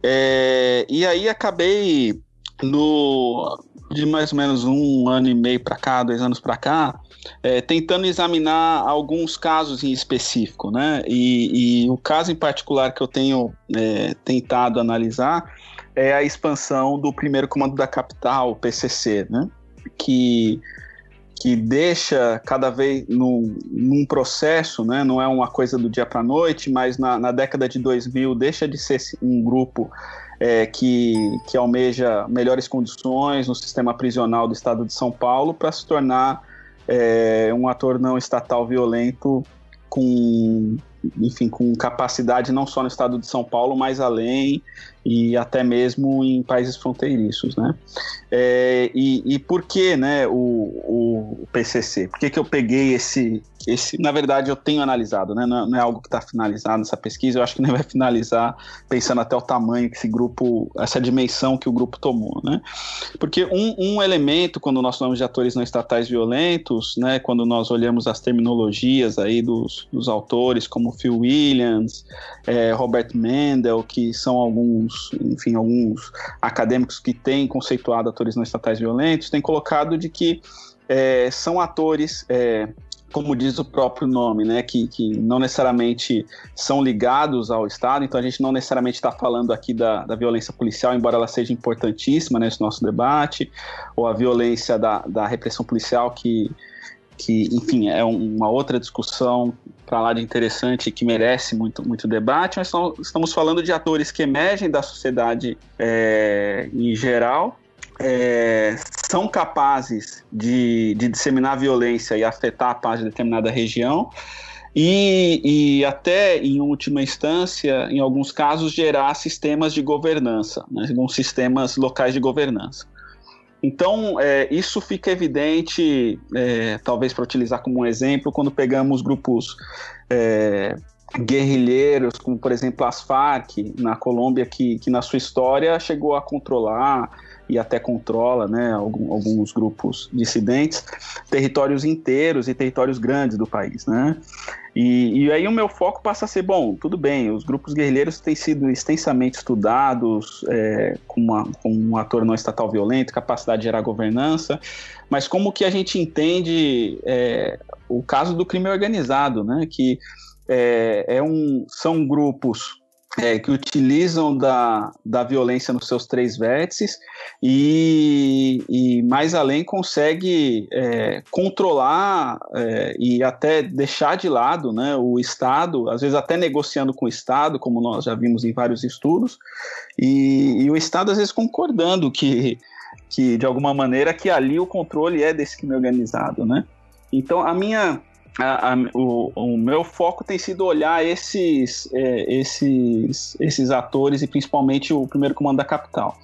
É, e aí acabei no de mais ou menos um ano e meio para cá, dois anos para cá, é, tentando examinar alguns casos em específico, né? E, e, o caso em particular que eu tenho é, tentado analisar é a expansão do primeiro comando da capital, o PCC, né? Que que deixa cada vez num, num processo, né, não é uma coisa do dia para a noite, mas na, na, década de 2000 deixa de ser um grupo é, que, que almeja melhores condições no sistema prisional do estado de São Paulo para se tornar é, um ator não estatal violento com enfim, com capacidade não só no estado de São Paulo, mas além e até mesmo em países fronteiriços, né? É, e, e, por que, né, o, o PCC? Por que, que eu peguei esse, esse? Na verdade, eu tenho analisado, né? Não, não é algo que está finalizado nessa pesquisa. Eu acho que nem vai finalizar pensando até o tamanho que esse grupo, essa dimensão que o grupo tomou, né? Porque um, um elemento quando nós falamos de atores não estatais violentos, né? Quando nós olhamos as terminologias aí dos, dos autores, como Phil Williams, é, Robert Mendel, que são alguns, enfim, alguns acadêmicos que têm conceituado atores não estatais violentos, têm colocado de que é, são atores é, como diz o próprio nome, né, que, que não necessariamente são ligados ao Estado, então a gente não necessariamente está falando aqui da, da violência policial, embora ela seja importantíssima nesse nosso debate, ou a violência da, da repressão policial, que, que enfim, é uma outra discussão para lá de interessante que merece muito, muito debate, mas estamos falando de atores que emergem da sociedade é, em geral, é, são capazes de, de disseminar violência e afetar a paz de determinada região, e, e, até, em última instância, em alguns casos, gerar sistemas de governança, né, sistemas locais de governança. Então, é, isso fica evidente, é, talvez para utilizar como um exemplo, quando pegamos grupos é, guerrilheiros, como por exemplo as Farc na Colômbia, que, que na sua história chegou a controlar e até controla né, alguns grupos dissidentes, territórios inteiros e territórios grandes do país. Né? E, e, aí o meu foco passa a ser, bom, tudo bem, os grupos guerrilheiros têm sido extensamente estudados é, como, uma, como um ator não estatal violento, capacidade de gerar governança, mas como que a gente entende é, o caso do crime organizado, né, que é, é um, são grupos é, que utilizam da, da violência nos seus três vértices e, e mais além consegue é, controlar é, e até deixar de lado né, o Estado, às vezes até negociando com o Estado, como nós já vimos em vários estudos, e, e o Estado às vezes concordando que, que de alguma maneira que ali o controle é desse crime organizado, né? Então a minha a, a, o, o, meu foco tem sido olhar esses, é, esses, esses atores e principalmente o primeiro comando da capital.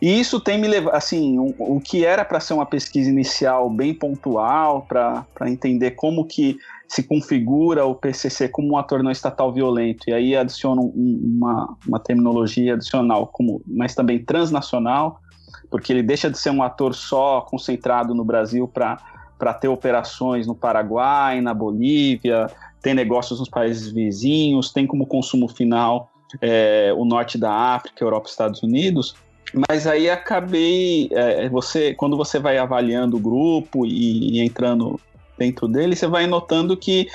E isso tem me levado, assim, o, o que era para ser uma pesquisa inicial bem pontual, para entender como que se configura o PCC como um ator não estatal violento, e aí adiciona um, uma, uma terminologia adicional, como, mas também transnacional, porque ele deixa de ser um ator só concentrado no Brasil para para ter operações no Paraguai, na Bolívia, tem negócios nos países vizinhos, tem como consumo final é, o norte da África, Europa, Estados Unidos. Mas aí acabei, é, você, quando você vai avaliando o grupo e, e, entrando dentro dele, você vai notando que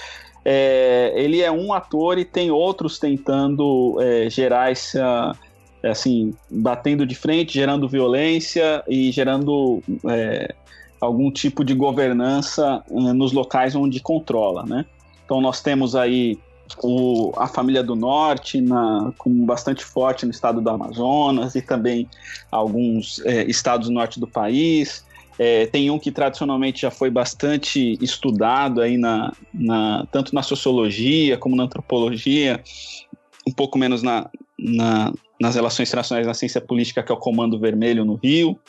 é, ele é um ator e tem outros tentando é, gerar essa, assim, batendo de frente, gerando violência e gerando é, algum tipo de governança uh, nos locais onde controla, né? Então nós temos aí o, a família do norte na, com bastante forte no estado do Amazonas e também alguns é, estados do norte do país. É, tem um que tradicionalmente já foi bastante estudado aí na, na, tanto na sociologia como na antropologia, um pouco menos na, na, nas relações internacionais na ciência política, que é o Comando Vermelho no Rio.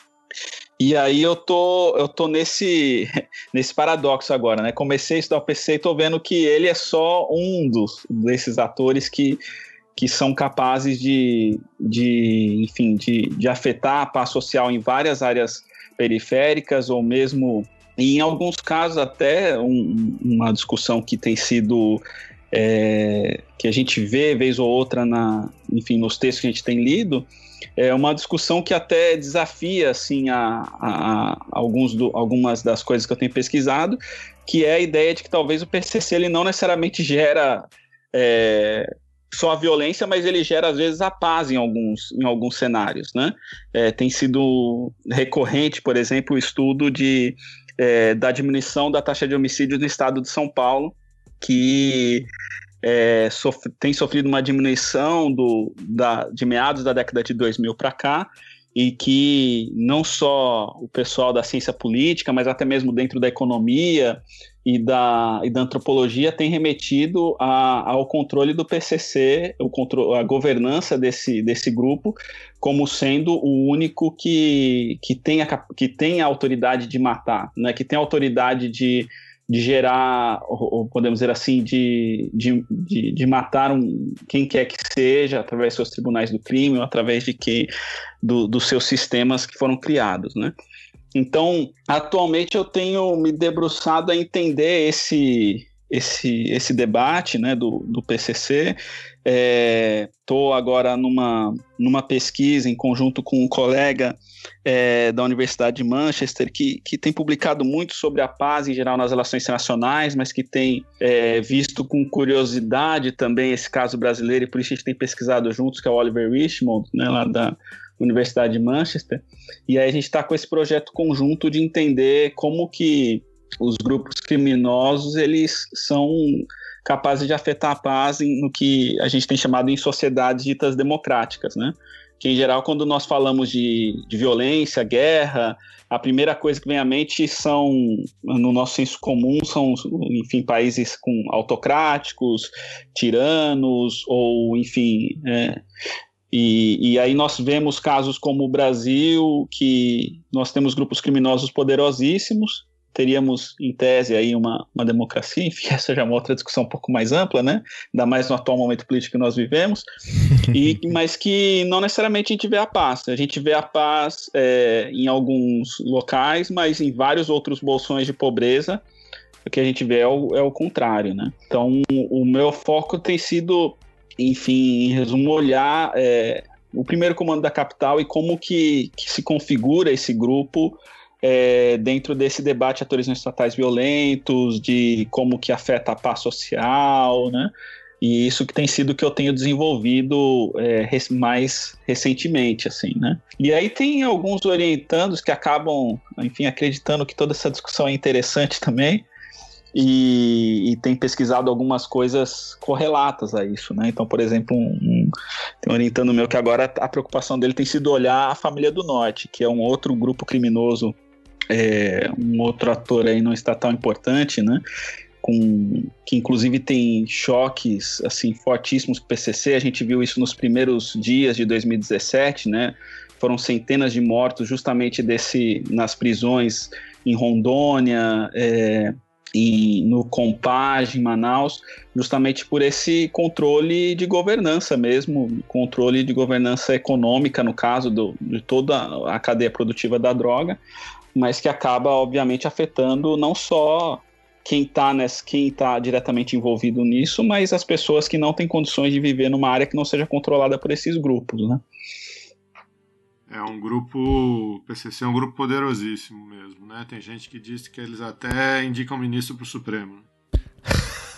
E aí eu tô, eu tô nesse, nesse paradoxo agora, né? Comecei a estudar o PC e tô vendo que ele é só um dos desses atores que, que são capazes de, de enfim, de, de afetar a paz social em várias áreas periféricas ou mesmo em alguns casos até um, uma discussão que tem sido é, que a gente vê vez ou outra na, enfim, nos textos que a gente tem lido, é uma discussão que até desafia assim a, a, a alguns do, algumas das coisas que eu tenho pesquisado, que é a ideia de que talvez o PCC ele não necessariamente gera é, só a violência, mas ele gera às vezes a paz em alguns, em alguns cenários, né? É, tem sido recorrente, por exemplo, o estudo de é, da diminuição da taxa de homicídios no estado de São Paulo, que é, tem sofrido uma diminuição do, da, de meados da década de 2000 para cá, e que não só o pessoal da ciência política, mas até mesmo dentro da economia e da, e da antropologia tem remetido a, ao controle do PCC, o a governança desse, desse grupo, como sendo o único que, que, tem, a, que tem a autoridade de matar, né? que tem a autoridade de de gerar, ou, podemos dizer assim, de, de, de, de, matar um, quem quer que seja, através dos seus tribunais do crime, ou através de que, do, dos seus sistemas que foram criados, né? Então, atualmente eu tenho me debruçado a entender esse, esse, esse debate né, do, do PCC. Estou é, agora numa, numa pesquisa em conjunto com um colega é, da Universidade de Manchester que, que tem publicado muito sobre a paz em geral nas relações internacionais, mas que tem é, visto com curiosidade também esse caso brasileiro e por isso a gente tem pesquisado juntos, que é o Oliver Richmond, né, lá da Universidade de Manchester. E aí a gente está com esse projeto conjunto de entender como que os grupos criminosos eles são capazes de afetar a paz no que a gente tem chamado em sociedades ditas democráticas, né? Que em geral, quando nós falamos de, de violência, guerra, a primeira coisa que vem à mente são, no nosso senso comum, são, enfim, países com autocráticos, tiranos, ou, enfim, é, e, e, aí nós vemos casos como o Brasil, que nós temos grupos criminosos poderosíssimos, teríamos, em tese, aí uma, uma democracia, enfim, essa já é uma outra discussão um pouco mais ampla, né? Ainda mais no atual momento político que nós vivemos, e, mas que não necessariamente a gente vê a paz. A gente vê a paz é, em alguns locais, mas em vários outros bolsões de pobreza, o que a gente vê é o, é o contrário, né? Então, o meu foco tem sido, enfim, em resumo, olhar é, o primeiro comando da capital e como que, que se configura esse grupo é, dentro desse debate atores estatais violentos, de como que afeta a paz social, né? E isso que tem sido que eu tenho desenvolvido é, mais recentemente, assim, né? E aí tem alguns orientandos que acabam, enfim, acreditando que toda essa discussão é interessante também, e, e, tem pesquisado algumas coisas correlatas a isso, né? Então, por exemplo, um, um, tem um orientando meu que agora a preocupação dele tem sido olhar a família do Norte, que é um outro grupo criminoso é, um outro ator aí não está tão importante, né? Com, que inclusive tem choques assim fortíssimos com o PCC. A gente viu isso nos primeiros dias de 2017, né? Foram centenas de mortos justamente desse nas prisões em Rondônia, é, no Compage, em Manaus, justamente por esse controle de governança mesmo, controle de governança econômica, no caso do, de toda a cadeia produtiva da droga, mas que acaba, obviamente, afetando não só quem está quem tá diretamente envolvido nisso, mas as pessoas que não têm condições de viver numa área que não seja controlada por esses grupos, né? É um grupo, o PCC é um grupo poderosíssimo mesmo, né? Tem gente que diz que eles até indicam ministro para o Supremo.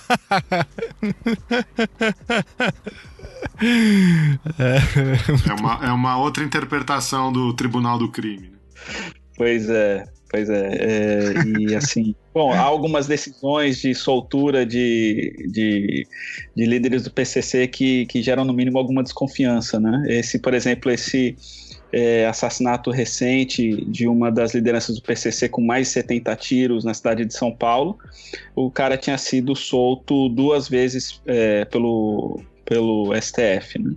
é, uma, é uma outra interpretação do Tribunal do Crime. Né? Pois é, pois é. é e assim, bom, há algumas decisões de soltura de, de, de, líderes do PCC que, que geram, no mínimo, alguma desconfiança, né? Esse, por exemplo, esse é, assassinato recente de uma das lideranças do PCC com mais de 70 tiros na cidade de São Paulo, o cara tinha sido solto duas vezes é, pelo, pelo STF, né?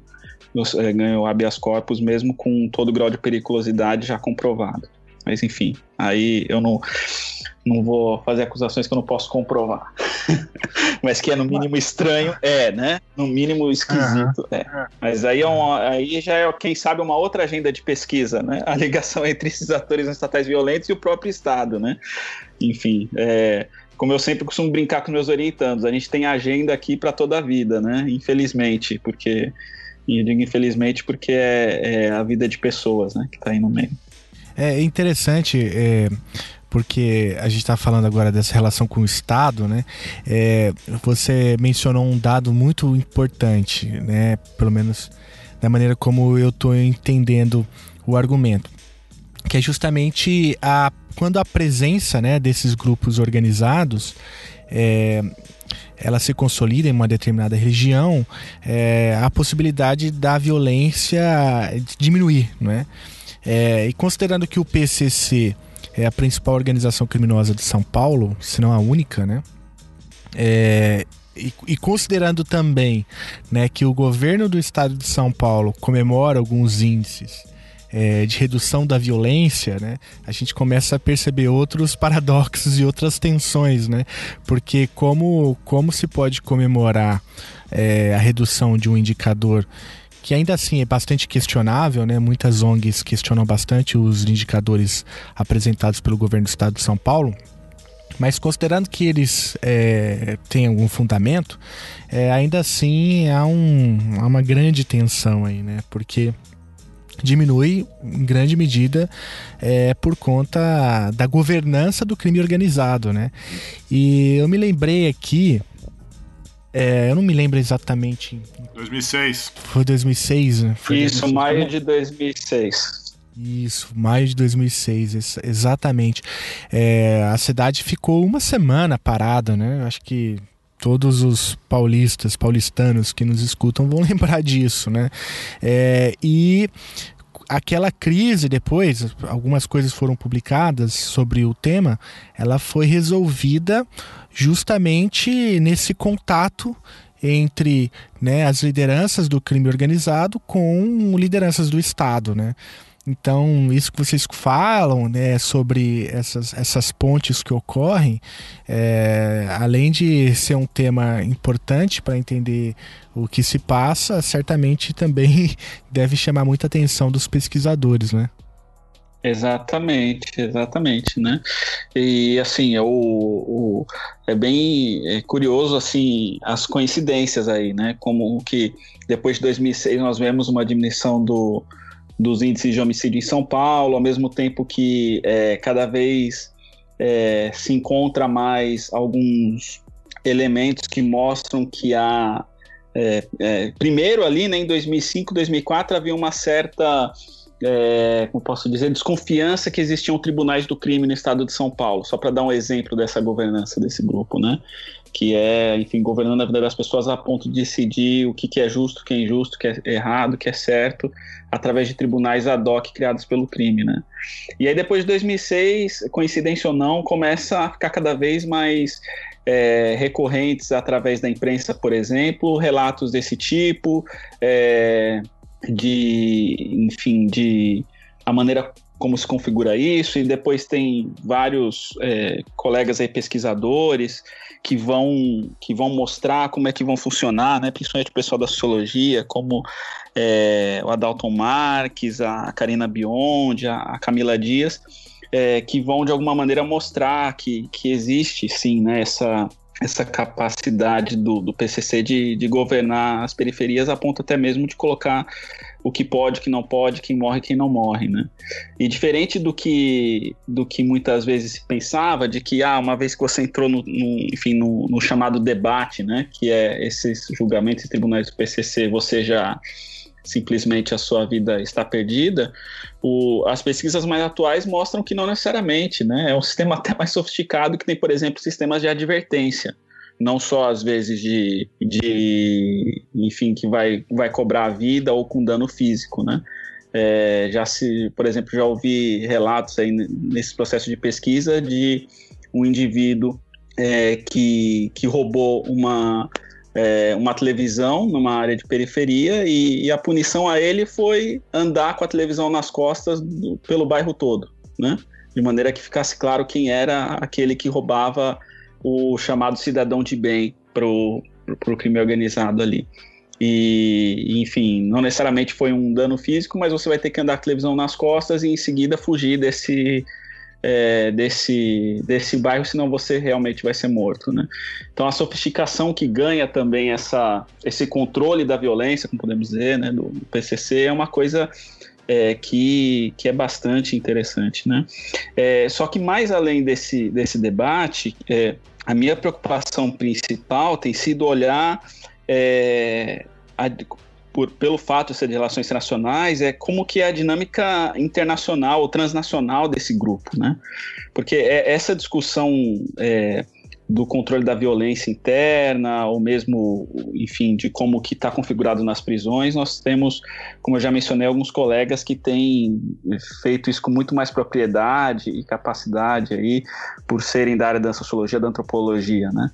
É, ganhou habeas corpus mesmo com todo o grau de periculosidade já comprovado. Mas enfim, aí eu não, não vou fazer acusações que eu não posso comprovar. Mas que é no mínimo estranho, é, né? No mínimo esquisito, uhum. é. Mas aí, é um, aí já é, quem sabe, uma outra agenda de pesquisa, né? A ligação entre esses atores estatais violentos e o próprio Estado, né? Enfim, é, como eu sempre costumo brincar com meus orientandos, a gente tem agenda aqui para toda a vida, né? Infelizmente, porque. E eu digo infelizmente porque é, é a vida de pessoas, né? Que está aí no meio. É interessante. É porque a gente está falando agora dessa relação com o Estado, né? É, você mencionou um dado muito importante, né? Pelo menos da maneira como eu estou entendendo o argumento, que é justamente a quando a presença né, desses grupos organizados é, ela se consolida em uma determinada região, é, a possibilidade da violência diminuir, não é? É? E considerando que o PCC é a principal organização criminosa de São Paulo, se não a única, né? É, e, e, considerando também né, que o governo do estado de São Paulo comemora alguns índices é, de redução da violência, né, a gente começa a perceber outros paradoxos e outras tensões, né? Porque como, como se pode comemorar é, a redução de um indicador que ainda assim é bastante questionável, né? Muitas ONGs questionam bastante os indicadores apresentados pelo governo do estado de São Paulo. Mas considerando que eles é, têm algum fundamento, é, ainda assim há, um, há uma grande tensão aí, né? Porque diminui em grande medida é, por conta da governança do crime organizado, né? E eu me lembrei aqui, é, eu não me lembro exatamente. 2006. Foi 2006, né? Foi Isso, 2006. maio de 2006. Isso, maio de 2006, exatamente. É, a cidade ficou uma semana parada, né? Acho que todos os paulistas, paulistanos que nos escutam vão lembrar disso, né? É, e aquela crise depois, algumas coisas foram publicadas sobre o tema, ela foi resolvida justamente nesse contato entre né, as lideranças do crime organizado com lideranças do Estado, né? Então, isso que vocês falam né, sobre essas, essas pontes que ocorrem, é, além de ser um tema importante para entender o que se passa, certamente também deve chamar muita atenção dos pesquisadores, né? Exatamente, exatamente, né? E assim, é, o, o, é bem é curioso assim as coincidências aí, né? Como que depois de 2006 nós vemos uma diminuição do, dos índices de homicídio em São Paulo, ao mesmo tempo que é, cada vez é, se encontra mais alguns elementos que mostram que há. É, é primeiro, ali né, em 2005, 2004, havia uma certa é, como posso dizer, desconfiança que existiam tribunais do crime no estado de São Paulo, só para dar um exemplo dessa governança desse grupo, né? que é, enfim, governando a vida das pessoas a ponto de decidir o que, que é justo, o que é injusto, o que é errado, o que é certo, através de tribunais ad hoc criados pelo crime, né? E aí depois de 2006, coincidência ou não, começa a ficar cada vez mais é, recorrentes através da imprensa, por exemplo, relatos desse tipo, é, de, enfim, de a maneira como se configura isso, e depois tem vários é, colegas aí pesquisadores que vão, que vão mostrar como é que vão funcionar, né? principalmente o pessoal da sociologia, como é, o Adalton Marques, a Karina Biondi, a Camila Dias, é, que vão de alguma maneira mostrar que, que existe sim né, essa, essa capacidade do, do PCC de, de governar as periferias, a ponto até mesmo de colocar o que pode, o que não pode, quem morre, quem não morre, né? E diferente do que do que muitas vezes se pensava, de que ah, uma vez que você entrou no, no enfim, no, no, chamado debate, né, que é esses julgamentos em tribunais do PCC, você já simplesmente a sua vida está perdida, o, as pesquisas mais atuais mostram que não necessariamente, né? É um sistema até mais sofisticado que tem, por exemplo, sistemas de advertência não só às vezes de, de enfim, que vai, vai cobrar a vida ou com dano físico, né? É, já se, por exemplo, já ouvi relatos aí nesse processo de pesquisa de um indivíduo é, que, que roubou uma, é, uma televisão numa área de periferia e, e, a punição a ele foi andar com a televisão nas costas do, pelo bairro todo, né? De maneira que ficasse claro quem era aquele que roubava o chamado cidadão de bem para o crime organizado ali. E, enfim, não necessariamente foi um dano físico, mas você vai ter que andar com a televisão nas costas e em seguida fugir desse, é, desse, desse bairro, senão você realmente vai ser morto. Né? Então a sofisticação que ganha também essa, esse controle da violência, como podemos dizer, né, do PCC, é uma coisa é, que, que é bastante interessante. Né? É, só que mais além desse, desse debate, é, a minha preocupação principal tem sido olhar é, a, por, pelo fato de ser de relações internacionais, é como que é a dinâmica internacional ou transnacional desse grupo, né? Porque é essa discussão é, do controle da violência interna, ou mesmo, enfim, de como que está configurado nas prisões, nós temos, como eu já mencionei, alguns colegas que têm feito isso com muito mais propriedade e capacidade aí, por serem da área da sociologia, da antropologia, né?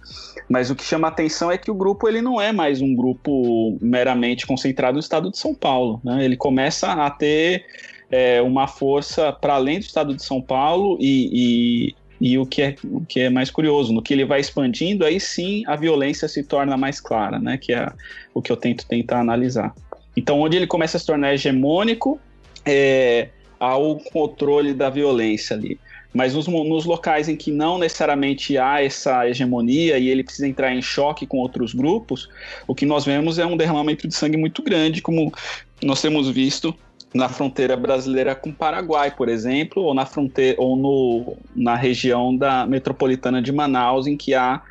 Mas o que chama atenção é que o grupo ele não é mais um grupo meramente concentrado no estado de São Paulo, né? Ele começa a ter é, uma força para além do estado de São Paulo e, e e o que, é, o que é mais curioso, no que ele vai expandindo, aí sim a violência se torna mais clara, né? Que é o que eu tento tentar analisar. Então, onde ele começa a se tornar hegemônico, é, há o controle da violência ali. Mas nos, nos, locais em que não necessariamente há essa hegemonia e ele precisa entrar em choque com outros grupos, o que nós vemos é um derramamento de sangue muito grande, como nós temos visto na fronteira brasileira com o Paraguai, por exemplo, ou na fronteira ou no, na região da metropolitana de Manaus, em que há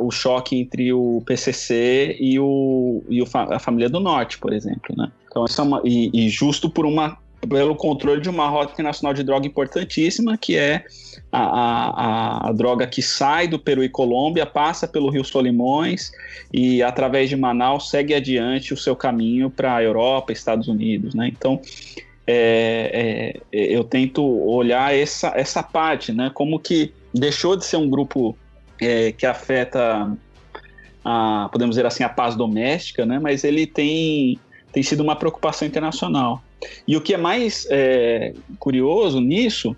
o choque entre o PCC e, o, e o, a família do Norte, por exemplo, né? Então, isso é uma, e, e justo por uma pelo controle de uma rota internacional de droga importantíssima, que é a, a, a, droga que sai do Peru e Colômbia, passa pelo Rio Solimões e, através de Manaus, segue adiante o seu caminho para a Europa, Estados Unidos. Né? Então, é, é, eu tento olhar essa, essa parte, né? como que deixou de ser um grupo é, que afeta, a, podemos dizer assim, a paz doméstica, né? mas ele tem, tem sido uma preocupação internacional. E o que é mais é, curioso nisso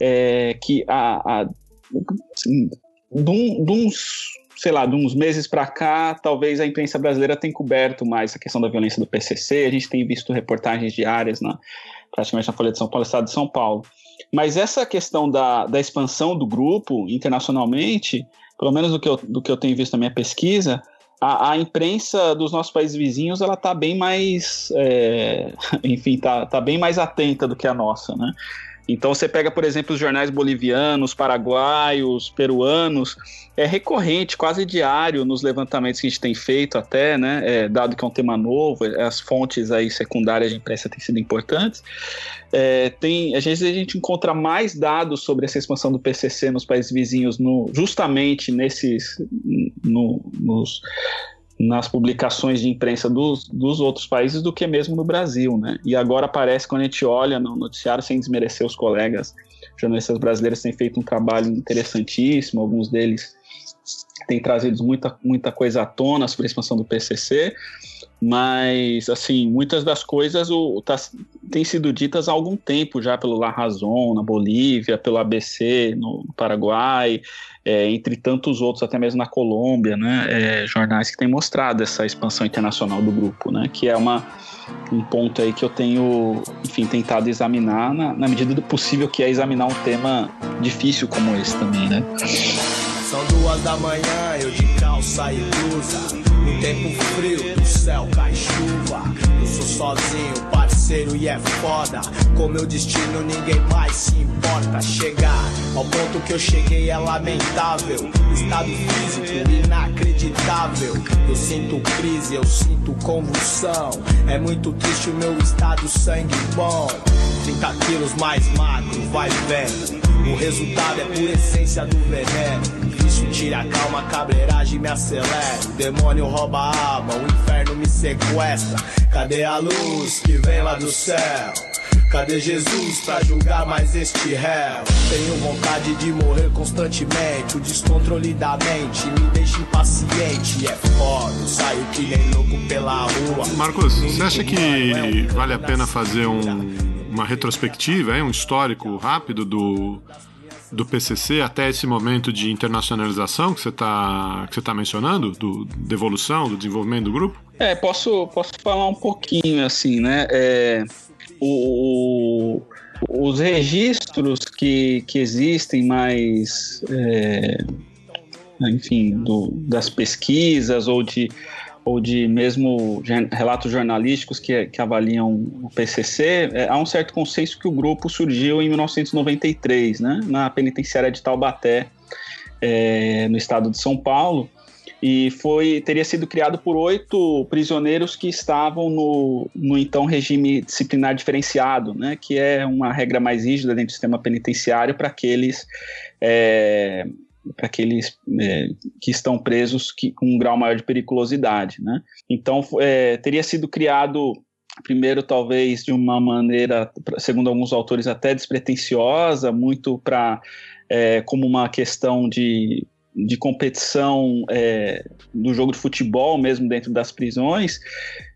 é que a, a assim, de, uns sei lá, de uns meses para cá, talvez a imprensa brasileira tenha coberto mais a questão da violência do PCC. A gente tem visto reportagens diárias, na, praticamente na Folha de São Paulo, Estado de São Paulo. Mas essa questão da, da expansão do grupo internacionalmente, pelo menos do que eu, do que eu tenho visto na minha pesquisa, a, a, imprensa dos nossos países vizinhos ela está bem mais, é, enfim, está tá bem mais atenta do que a nossa, né? Então você pega, por exemplo, os jornais bolivianos, paraguaios, peruanos, é recorrente, quase diário nos levantamentos que a gente tem feito até, né? É, dado que é um tema novo, as fontes aí secundárias de imprensa têm sido importantes. É, tem, às vezes a gente encontra mais dados sobre essa expansão do PCC nos países vizinhos, no, justamente nesses, no, nos nas publicações de imprensa dos, dos outros países do que mesmo no Brasil, né? E agora parece, quando a gente olha no noticiário, sem desmerecer os colegas jornalistas brasileiros, têm feito um trabalho interessantíssimo, alguns deles têm trazido muita, muita coisa à tona sobre a expansão do PCC, mas, assim, muitas das coisas o, tá, têm sido ditas há algum tempo já pelo La Razón, na Bolívia, pelo ABC, no Paraguai, é, entre tantos outros, até mesmo na Colômbia, né, é, jornais que têm mostrado essa expansão internacional do grupo, né, que é uma, um ponto aí que eu tenho, enfim, tentado examinar na, na medida do possível, que é examinar um tema difícil como esse também, né. São duas da manhã, eu de calça e blusa. No tempo frio do céu cai chuva. Eu sou sozinho, parceiro, e é foda. Com meu destino ninguém mais se importa. Chegar ao ponto que eu cheguei é lamentável. Estado físico inacreditável. Eu sinto crise, eu sinto convulsão. É muito triste o meu estado sangue bom. 30 quilos mais magro, vai vendo. O resultado é por essência do veneno. Tira a calma, cabreiragem me acelera. O demônio rouba a alma, o inferno me sequestra. Cadê a luz que vem lá do céu? Cadê Jesus pra julgar mais este réu? Tenho vontade de morrer constantemente. O descontrole da mente me deixa impaciente. É foda, saio que nem louco pela rua. Marcos, você acha que é vale a pena fazer um, uma retrospectiva, um histórico rápido do, do PCC até esse momento de internacionalização que você está tá mencionando, do, da evolução, do desenvolvimento do grupo? É, posso, posso falar um pouquinho assim, né? É, o, os registros que, que existem mais, é, enfim, do, das pesquisas ou de ou de mesmo relatos jornalísticos que, que avaliam o PCC, é, há um certo consenso que o grupo surgiu em 1993, né, na penitenciária de Taubaté, é, no estado de São Paulo, e foi teria sido criado por oito prisioneiros que estavam no, no então regime disciplinar diferenciado, né, que é uma regra mais rígida dentro do sistema penitenciário para aqueles é, aqueles é, que estão presos que, com um grau maior de periculosidade, né? Então é, teria sido criado primeiro talvez de uma maneira, segundo alguns autores, até despretensiosa, muito para é, como uma questão de, de competição é, do jogo de futebol mesmo dentro das prisões.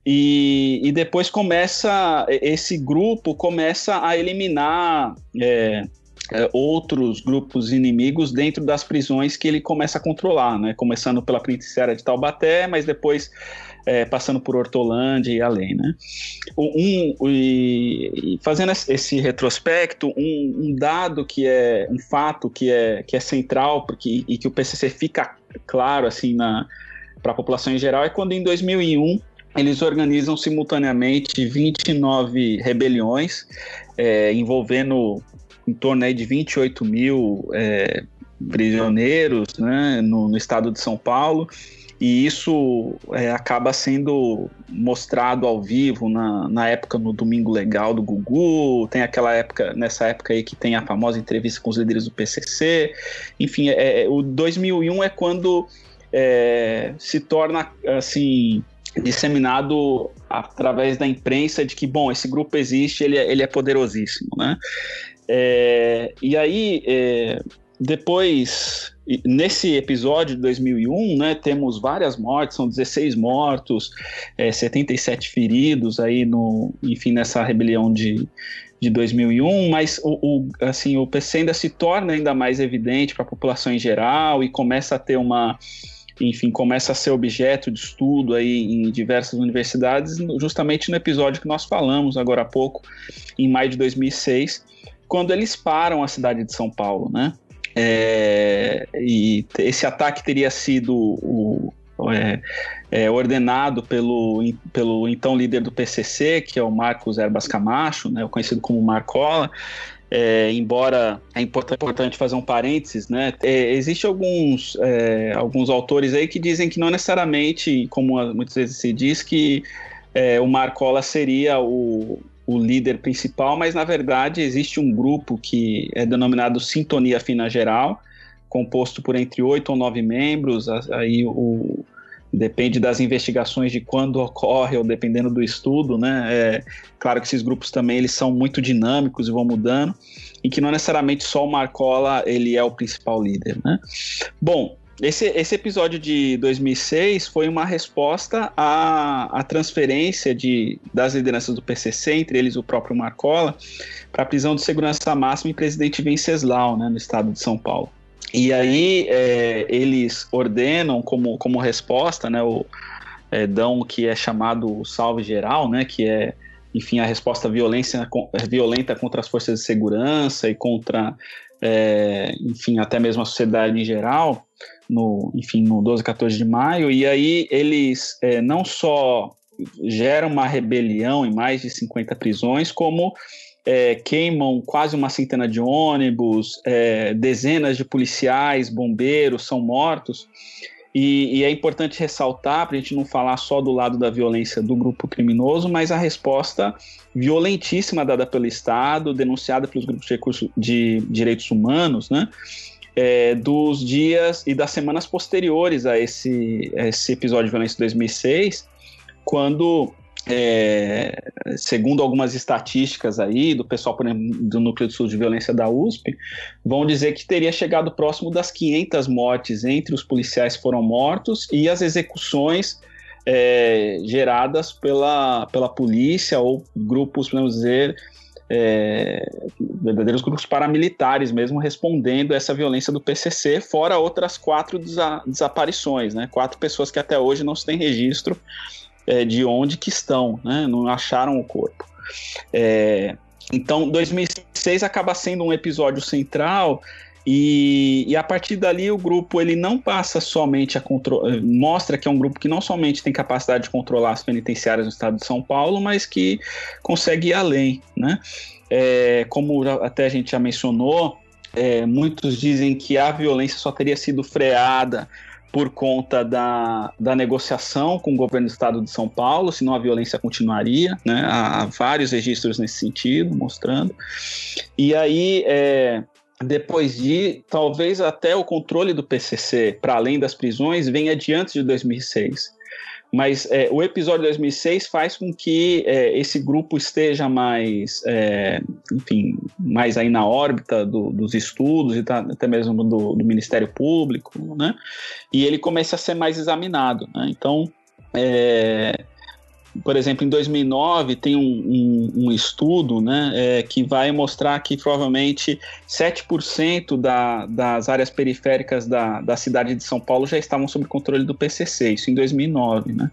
E, e depois começa esse grupo começa a eliminar é, outros grupos inimigos dentro das prisões que ele começa a controlar, né? Começando pela penitenciária de Taubaté, mas depois é, passando por Hortolândia e além, né? Um, e, fazendo esse retrospecto, um, um, dado que é um fato que é, que é central porque, e que o PCC fica claro assim para a população em geral é quando em 2001 eles organizam simultaneamente 29 rebeliões é, envolvendo em torno aí de 28 mil é, prisioneiros né, no, no estado de São Paulo. E isso é, acaba sendo mostrado ao vivo na, na época no Domingo Legal do Gugu, tem aquela época, nessa época aí que tem a famosa entrevista com os líderes do PCC, enfim, é, é o 2001 é quando é, se torna, assim, disseminado através da imprensa de que, bom, esse grupo existe, ele é, ele é poderosíssimo, né? É, e aí, é, depois, nesse episódio de 2001, né, temos várias mortes, são 16 mortos, é, 77 feridos aí no, enfim, nessa rebelião de, de 2001, mas o, o, assim, o PC ainda se torna ainda mais evidente para a população em geral e começa a ter uma, enfim, começa a ser objeto de estudo aí em diversas universidades, justamente no episódio que nós falamos agora há pouco, em maio de 2006, quando eles param a cidade de São Paulo, né? É, e esse ataque teria sido o, é, é, ordenado pelo, pelo então líder do PCC, que é o Marcos Erbas Camacho, né, conhecido como Marcola. É, embora é importante fazer um parênteses, né? É, Existem alguns, é, alguns autores aí que dizem que não necessariamente, como muitas vezes se diz, que é, o Marcola seria o, o líder principal, mas na verdade existe um grupo que é denominado Sintonia Fina Geral, composto por entre oito ou nove membros, aí o, depende das investigações de quando ocorre ou dependendo do estudo, né? É, claro que esses grupos também eles são muito dinâmicos e vão mudando, e que não necessariamente só o Marcola ele é o principal líder, né? Bom, esse, esse episódio de 2006 foi uma resposta à, à transferência de, das lideranças do PCC, entre eles o próprio Marcola, para a prisão de segurança máxima em Presidente Venceslau, né, no estado de São Paulo. E aí é, eles ordenam como, como resposta, né, o, é, dão o que é chamado salve geral, né, que é enfim, a resposta violência, violenta contra as forças de segurança e contra, é, enfim, até mesmo a sociedade em geral, no, enfim, no 12 14 de maio, e aí eles é, não só geram uma rebelião em mais de 50 prisões, como é, queimam quase uma centena de ônibus, é, dezenas de policiais, bombeiros são mortos. E, e é importante ressaltar, para a gente não falar só do lado da violência do grupo criminoso, mas a resposta violentíssima dada pelo Estado, denunciada pelos grupos de, recursos, de direitos humanos, né? É, dos dias e das semanas posteriores a esse, a esse episódio de violência de 2006, quando, é, segundo algumas estatísticas aí do pessoal do Núcleo de Sul de Violência da USP, vão dizer que teria chegado próximo das 500 mortes entre os policiais que foram mortos e as execuções é, geradas pela, pela polícia ou grupos, podemos dizer, é, verdadeiros grupos paramilitares mesmo respondendo a essa violência do PCC, fora outras quatro desa desaparições, né? Quatro pessoas que até hoje não se tem registro é, de onde que estão, né? Não acharam o corpo. É, então, 2006 acaba sendo um episódio central e, e, a partir dali o grupo ele não passa somente a controlar, mostra que é um grupo que não somente tem capacidade de controlar as penitenciárias no estado de São Paulo, mas que consegue ir além, né? É, como até a gente já mencionou, é, muitos dizem que a violência só teria sido freada por conta da, da negociação com o governo do estado de São Paulo, senão a violência continuaria, né? Há, vários registros nesse sentido, mostrando. E aí, é, depois de, talvez até o controle do PCC, para além das prisões, venha de antes de 2006. Mas é, o episódio de 2006 faz com que é, esse grupo esteja mais, é, enfim, mais aí na órbita do, dos estudos e tá, até mesmo do, do, Ministério Público, né? E ele comece a ser mais examinado. Né? Então, é, por exemplo, em 2009 tem um, um, um estudo né, é, que vai mostrar que provavelmente 7% da, das áreas periféricas da, da cidade de São Paulo já estavam sob controle do PCC, isso em 2009, né?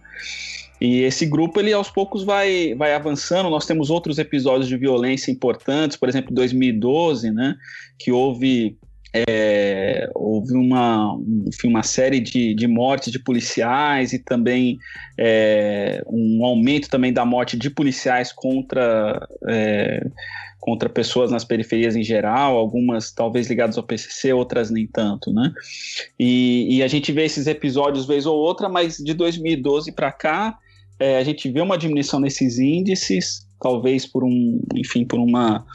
E esse grupo, ele aos poucos vai, vai avançando. Nós temos outros episódios de violência importantes, por exemplo, em 2012, né, que houve é, houve uma, enfim, uma série de, de mortes de policiais e também é, um aumento também da morte de policiais contra, é, contra pessoas nas periferias em geral, algumas talvez ligadas ao PCC, outras nem tanto, né? E, e a gente vê esses episódios vez ou outra, mas de 2012 para cá é, a gente vê uma diminuição nesses índices, talvez por um, enfim, por uma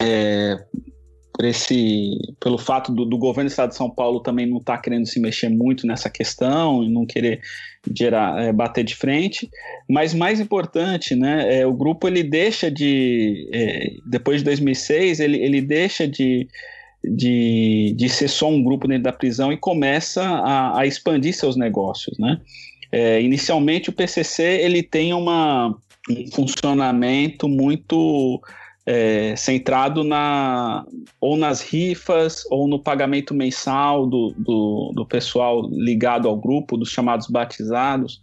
é, por esse, pelo fato do, do, governo do estado de São Paulo também não estar tá querendo se mexer muito nessa questão e não querer gerar, é, bater de frente, mas mais importante, né, é, o grupo ele deixa de, é, depois de 2006, ele, ele deixa de, de, de ser só um grupo dentro da prisão e começa a, a expandir seus negócios, né. É, inicialmente o PCC ele tem uma, um funcionamento muito é, centrado na ou nas rifas ou no pagamento mensal do, do, do pessoal ligado ao grupo, dos chamados batizados,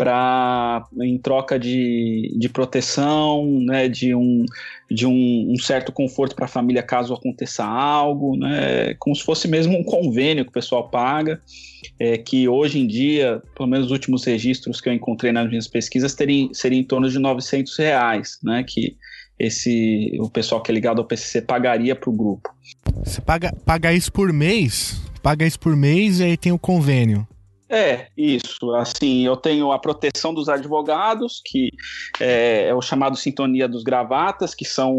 para em troca de, de proteção, né, de um, de um, um certo conforto para a família caso aconteça algo, né, como se fosse mesmo um convênio que o pessoal paga, é, que hoje em dia, pelo menos os últimos registros que eu encontrei nas minhas pesquisas, seria em torno de 900 reais, né, que esse o pessoal que é ligado ao PCC pagaria para o grupo. Você paga, paga isso por mês? Paga isso por mês e aí tem o convênio. É, isso. Assim, eu tenho a proteção dos advogados, que é, é o chamado Sintonia dos Gravatas, que são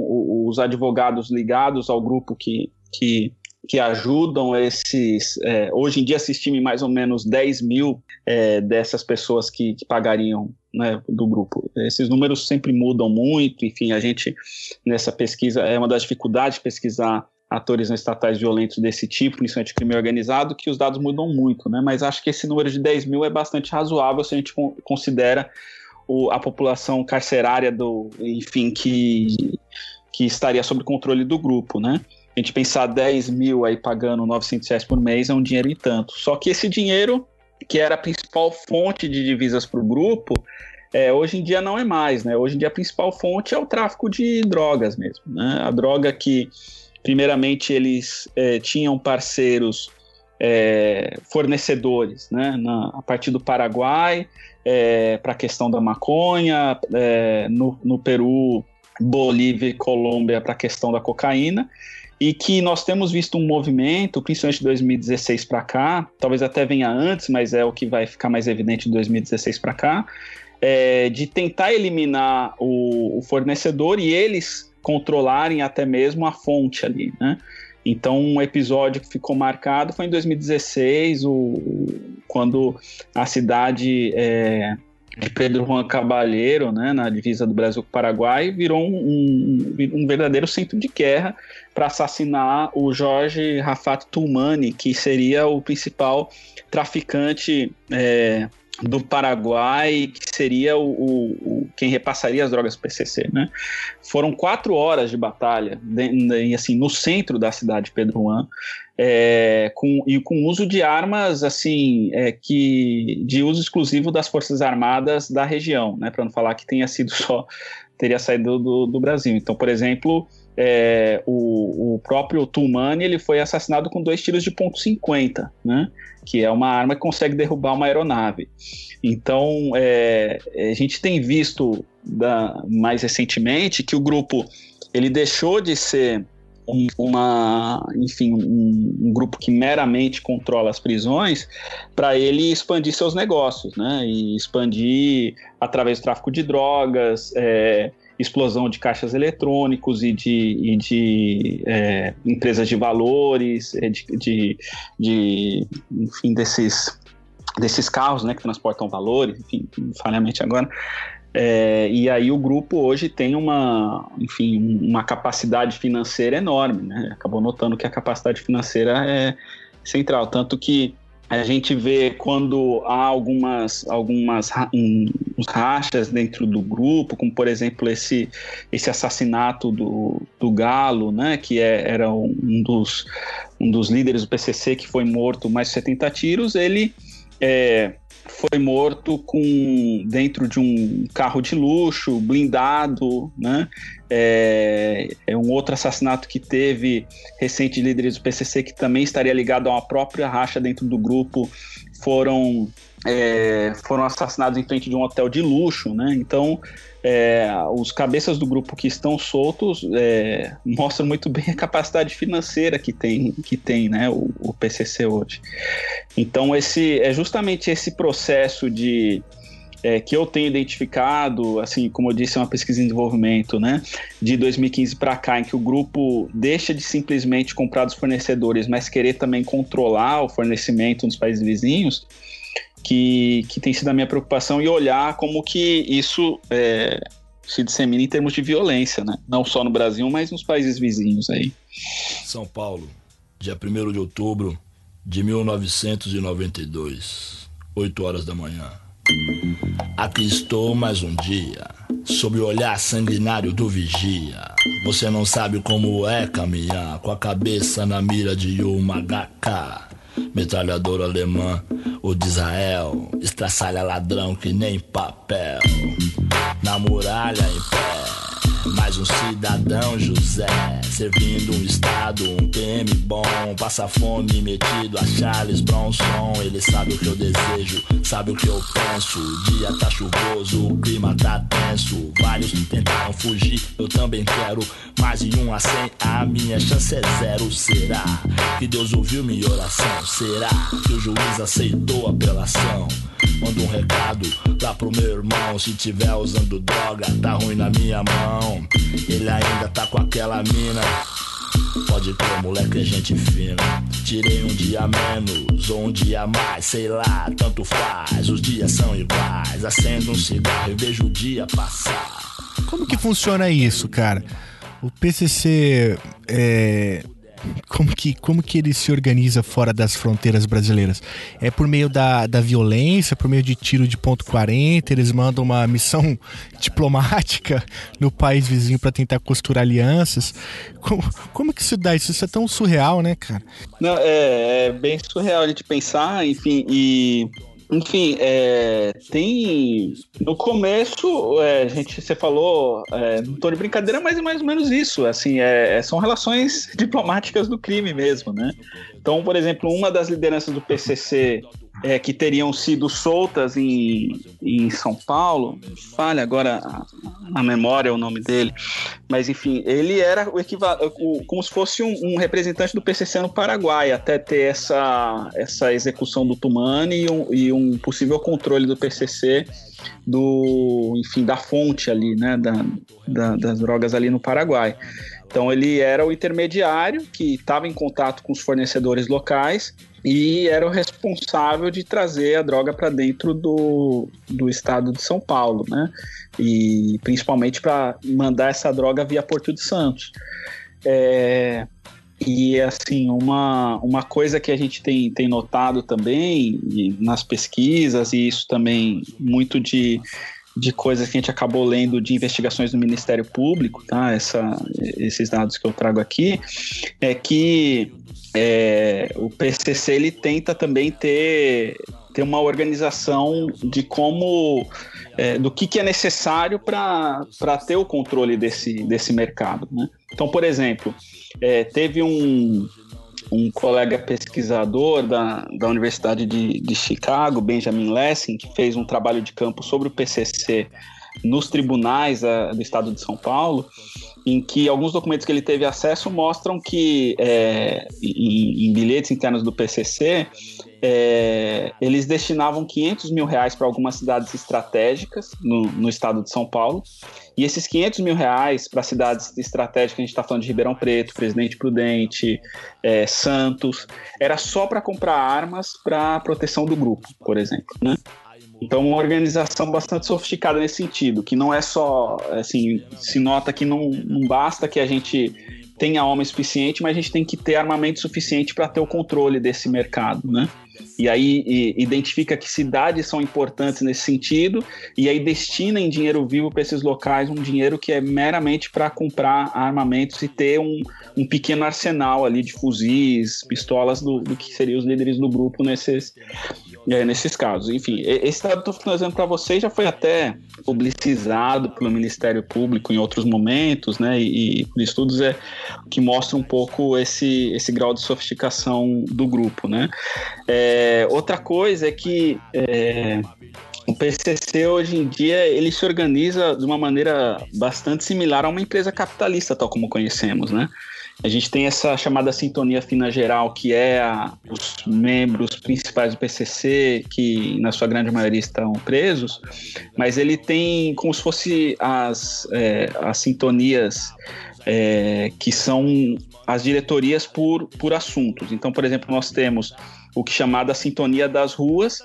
os advogados ligados ao grupo que, que que ajudam esses. É, hoje em dia se estima mais ou menos 10 mil é, dessas pessoas que, que pagariam né, do grupo. Esses números sempre mudam muito, enfim, a gente nessa pesquisa é uma das dificuldades de pesquisar atores não estatais violentos desse tipo, principalmente crime organizado, que os dados mudam muito, né? Mas acho que esse número de 10 mil é bastante razoável se a gente considera o, a população carcerária do, enfim, que, que estaria sob controle do grupo, né? a gente pensar 10 mil aí pagando 900 reais por mês é um dinheiro e tanto. Só que esse dinheiro, que era a principal fonte de divisas para o grupo, é, hoje em dia não é mais, né? Hoje em dia a principal fonte é o tráfico de drogas mesmo, né? A droga que, primeiramente, eles é, tinham parceiros é, fornecedores, né? Na, a partir do Paraguai, é, para a questão da maconha, é, no, no Peru, Bolívia e Colômbia para a questão da cocaína, e que nós temos visto um movimento, principalmente de 2016 para cá, talvez até venha antes, mas é o que vai ficar mais evidente de 2016 para cá, é, de tentar eliminar o, o, fornecedor e eles controlarem até mesmo a fonte ali, né? Então, um episódio que ficou marcado foi em 2016, o, quando a cidade é, de Pedro Juan Cabalheiro, né, na divisa do Brasil com o Paraguai, virou um, um, um verdadeiro centro de guerra para assassinar o Jorge Rafat Tulmani, que seria o principal traficante é, do Paraguai, que seria o, o, o, quem repassaria as drogas PCC, né? Foram quatro horas de batalha, de, de, assim, no centro da cidade de Pedro Juan, é, com, e com uso de armas assim é, que de uso exclusivo das forças armadas da região, né? Para não falar que tenha sido só teria saído do, do Brasil. Então, por exemplo, é, o, o, próprio Tulmani ele foi assassinado com dois tiros de ponto .50, né? Que é uma arma que consegue derrubar uma aeronave. Então, é, a gente tem visto da, mais recentemente que o grupo ele deixou de ser um, uma, enfim, um, um, grupo que meramente controla as prisões, para ele expandir seus negócios, né? E expandir através do tráfico de drogas, é, explosão de caixas eletrônicos e de, e de é, empresas de valores, é, de, de, de, enfim, desses, desses carros né, que transportam valores, enfim, falhamente agora. É, e aí o grupo hoje tem uma, enfim, uma capacidade financeira enorme, né? Acabou notando que a capacidade financeira é central, tanto que a gente vê quando há algumas, algumas um, rachas dentro do grupo, como por exemplo esse, esse assassinato do, do Galo, né, que é, era um dos, um dos líderes do PCC que foi morto mais de 70 tiros, ele é, foi morto com dentro de um carro de luxo, blindado, né? É, é, um outro assassinato que teve recente de líderes do PCC que também estaria ligado a uma própria racha dentro do grupo, foram é, foram assassinados em frente de um hotel de luxo, né? Então é, os cabeças do grupo que estão soltos é, mostram muito bem a capacidade financeira que tem, que tem né, o, o, PCC hoje. Então, esse é justamente esse processo de é, que eu tenho identificado, assim, como eu disse, é uma pesquisa em desenvolvimento, né, de 2015 para cá, em que o grupo deixa de simplesmente comprar dos fornecedores, mas querer também controlar o fornecimento nos países vizinhos que, que tem sido a minha preocupação e olhar como que isso é, se dissemina em termos de violência, né? Não só no Brasil, mas nos países vizinhos aí. São Paulo, dia 1 de outubro de 1992, 8 horas da manhã. Aqui estou mais um dia, sob o olhar sanguinário do vigia. Você não sabe como é caminhar com a cabeça na mira de uma HK metralhador alemã, o de Israel, estraçalha ladrão que nem papel. Na muralha em pé mais um cidadão José, servindo um estado, um PM bom, passa fome metido a Charles Bronson. Ele sabe o que eu desejo, sabe o que eu penso. O dia tá chuvoso, o clima tá tenso. Vários tentaram fugir, eu também quero. Mais de um a cem, a minha chance é zero. Será que Deus ouviu minha oração? Será que o juiz aceitou a apelação? Manda um recado lá pro meu irmão. Se tiver usando droga, tá ruim na minha mão. Ele ainda tá com aquela mina. Pode crer, moleque, é gente fina. Tirei um dia menos ou um dia mais, sei lá, tanto faz. Os dias são iguais. Acendo um cigarro e vejo o dia passar. Como que funciona isso, cara? O PCC é, como que, como que ele se organiza fora das fronteiras brasileiras? É por meio da, da violência, por meio de tiro de ponto 40, eles mandam uma missão diplomática no país vizinho para tentar costurar alianças. Como, como que isso dá? Isso, isso é tão surreal, né, cara? Não, é, é bem surreal de pensar, enfim, e enfim, é, tem. No começo, é, a gente, você falou, é, não tô de brincadeira, mas é mais ou menos isso. Assim, é, são relações diplomáticas do crime mesmo, né? Então, por exemplo, uma das lideranças do PCC é, que teriam sido soltas em, em São Paulo, falha agora a, memória o nome dele, mas enfim, ele era o equivalente, como se fosse um, um, representante do PCC no Paraguai, até ter essa, essa execução do Tumani e um, e um possível controle do PCC do, enfim, da fonte ali, né, da, da, das drogas ali no Paraguai. Então ele era o intermediário que estava em contato com os fornecedores locais e era o responsável de trazer a droga para dentro do, do estado de São Paulo, né? E principalmente para mandar essa droga via Porto de Santos. É, e assim, uma, uma coisa que a gente tem, tem notado também nas pesquisas, e isso também muito de, de coisas que a gente acabou lendo de investigações do Ministério Público, tá? Essa, esses dados que eu trago aqui, é que é, o PCC ele tenta também ter, ter uma organização de como é, do que, que é necessário para ter o controle desse, desse mercado. Né? Então, por exemplo, é, teve um, um colega pesquisador da, da Universidade de, de Chicago, Benjamin Lessing, que fez um trabalho de campo sobre o PCC nos tribunais a, do estado de São Paulo, em que alguns documentos que ele teve acesso mostram que é, em, em, bilhetes internos do PCC é, eles destinavam 500 mil reais para algumas cidades estratégicas no, no, estado de São Paulo e esses 500 mil reais para cidades estratégicas a gente está falando de Ribeirão Preto, Presidente Prudente, é, Santos era só para comprar armas para proteção do grupo, por exemplo, né? Então, uma organização bastante sofisticada nesse sentido, que não é só, assim, se nota que não, não basta que a gente tenha homem suficiente, mas a gente tem que ter armamento suficiente para ter o controle desse mercado, né? E aí e, identifica que cidades são importantes nesse sentido, e aí destina em dinheiro vivo para esses locais um dinheiro que é meramente para comprar armamentos e ter um, um pequeno arsenal ali de fuzis, pistolas do, do que seriam os líderes do grupo nesses, é, nesses casos. Enfim, esse dado que estou finalizando para vocês já foi até publicizado pelo Ministério Público em outros momentos, né? E, e estudos é que mostra um pouco esse, esse grau de sofisticação do grupo, né? É, outra coisa é que é, o PCC hoje em dia ele se organiza de uma maneira bastante similar a uma empresa capitalista, tal como conhecemos, né? A gente tem essa chamada sintonia fina geral, que é a, os membros principais do PCC, que na sua grande maioria estão presos, mas ele tem como se fosse as, é, as sintonias é, que são as diretorias por, por assuntos. Então, por exemplo, nós temos o que é chamada sintonia das ruas,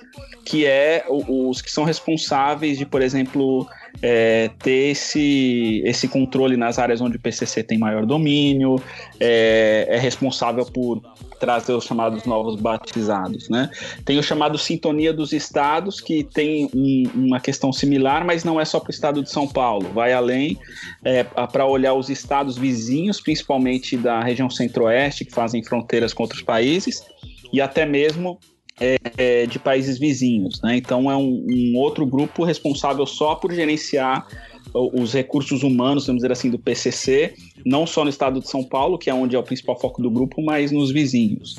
que é os que são responsáveis de, por exemplo, é, ter esse, esse controle nas áreas onde o PCC tem maior domínio, é, é responsável por trazer os chamados novos batizados, né? Tem o chamado Sintonia dos Estados, que tem um, uma questão similar, mas não é só para o estado de São Paulo, vai além é, para olhar os estados vizinhos, principalmente da região centro-oeste, que fazem fronteiras com outros países, e até mesmo é, é, de países vizinhos. Né? Então, é um, um, outro grupo responsável só por gerenciar os recursos humanos, vamos dizer assim, do PCC, não só no estado de São Paulo, que é onde é o principal foco do grupo, mas nos vizinhos.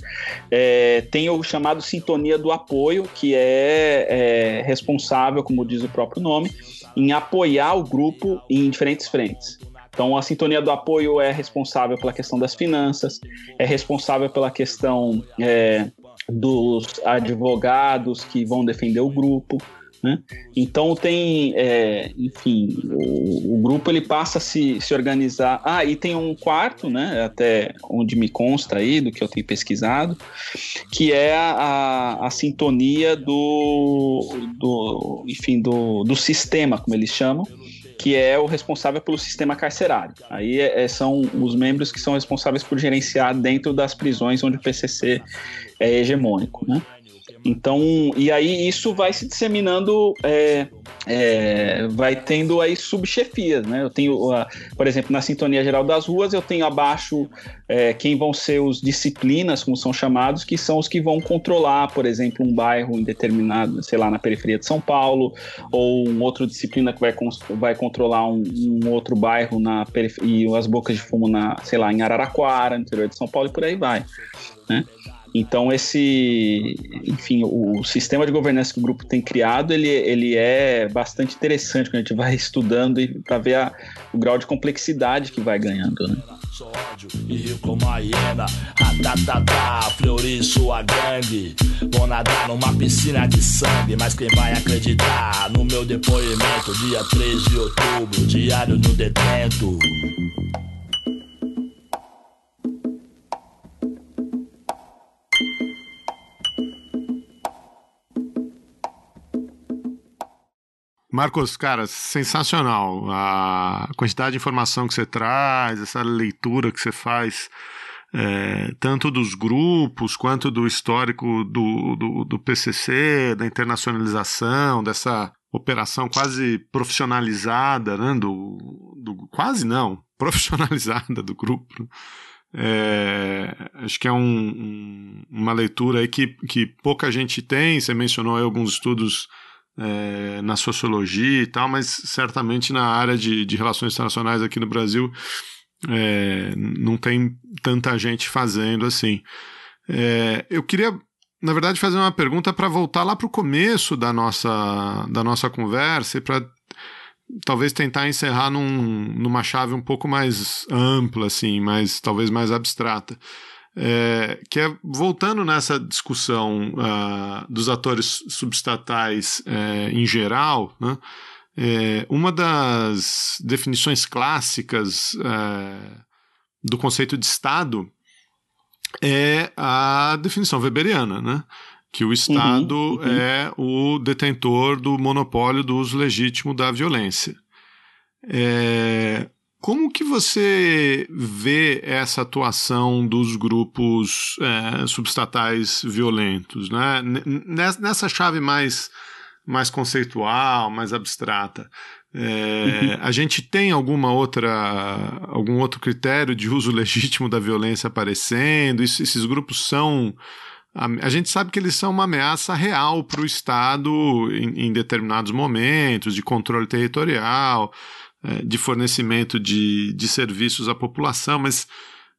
É, tem o chamado Sintonia do Apoio, que é, é responsável, como diz o próprio nome, em apoiar o grupo em diferentes frentes. Então, a sintonia do apoio é responsável pela questão das finanças, é responsável pela questão é, dos advogados que vão defender o grupo. Né? Então tem, é, enfim, o, o, grupo ele passa a se, se organizar. Ah, e tem um quarto, né? Até onde me consta aí do que eu tenho pesquisado, que é a, a sintonia do, do, enfim, do, do sistema, como eles chamam, que é o responsável pelo sistema carcerário. Aí é, é, são os membros que são responsáveis por gerenciar dentro das prisões onde o PCC é hegemônico, né? Então, e aí isso vai se disseminando, é, é, vai tendo aí subchefias, né? Eu tenho, por exemplo, na Sintonia Geral das Ruas, eu tenho abaixo é, quem vão ser os disciplinas, como são chamados, que são os que vão controlar, por exemplo, um bairro indeterminado, sei lá, na periferia de São Paulo, ou um outro disciplina que vai, vai controlar um, um outro bairro na periferia, e as bocas de fumo na, sei lá, em Araraquara, no interior de São Paulo, e por aí vai, né? Então esse, enfim, o sistema de governança que o grupo tem criado, ele, ele é bastante interessante quando a gente vai estudando para ver a, o grau de complexidade que vai ganhando, né? e rio como a hiena, sua gangue. Vou nadar numa piscina de sangue, mas quem vai acreditar no meu depoimento? Dia 3 de outubro, diário detento. Marcos, cara, sensacional. A quantidade de informação que você traz, essa leitura que você faz, é, tanto dos grupos quanto do histórico do, do, do, PCC, da internacionalização, dessa operação quase profissionalizada, né, do, do quase não, profissionalizada do grupo. É, acho que é um, um, uma leitura aí que, que pouca gente tem. Você mencionou alguns estudos é, na sociologia e tal, mas certamente na área de, de relações internacionais aqui no Brasil é, não tem tanta gente fazendo assim. É, eu queria, na verdade, fazer uma pergunta para voltar lá para o começo da nossa, da nossa conversa e para talvez tentar encerrar num, numa chave um pouco mais ampla, assim, mais, talvez mais abstrata. É, que é voltando nessa discussão uh, dos atores subestatais é, em geral, né, é, uma das definições clássicas é, do conceito de Estado é a definição weberiana, né? que o Estado uhum, uhum. é o detentor do monopólio do uso legítimo da violência. É, como que você vê essa atuação dos grupos é, substatais violentos, né? Nessa chave mais, mais conceitual, mais abstrata, é, uhum. a gente tem alguma outra, algum outro critério de uso legítimo da violência aparecendo? Isso, esses grupos são a, gente sabe que eles são uma ameaça real para o Estado em, em, determinados momentos, de controle territorial, de fornecimento de, de serviços à população, mas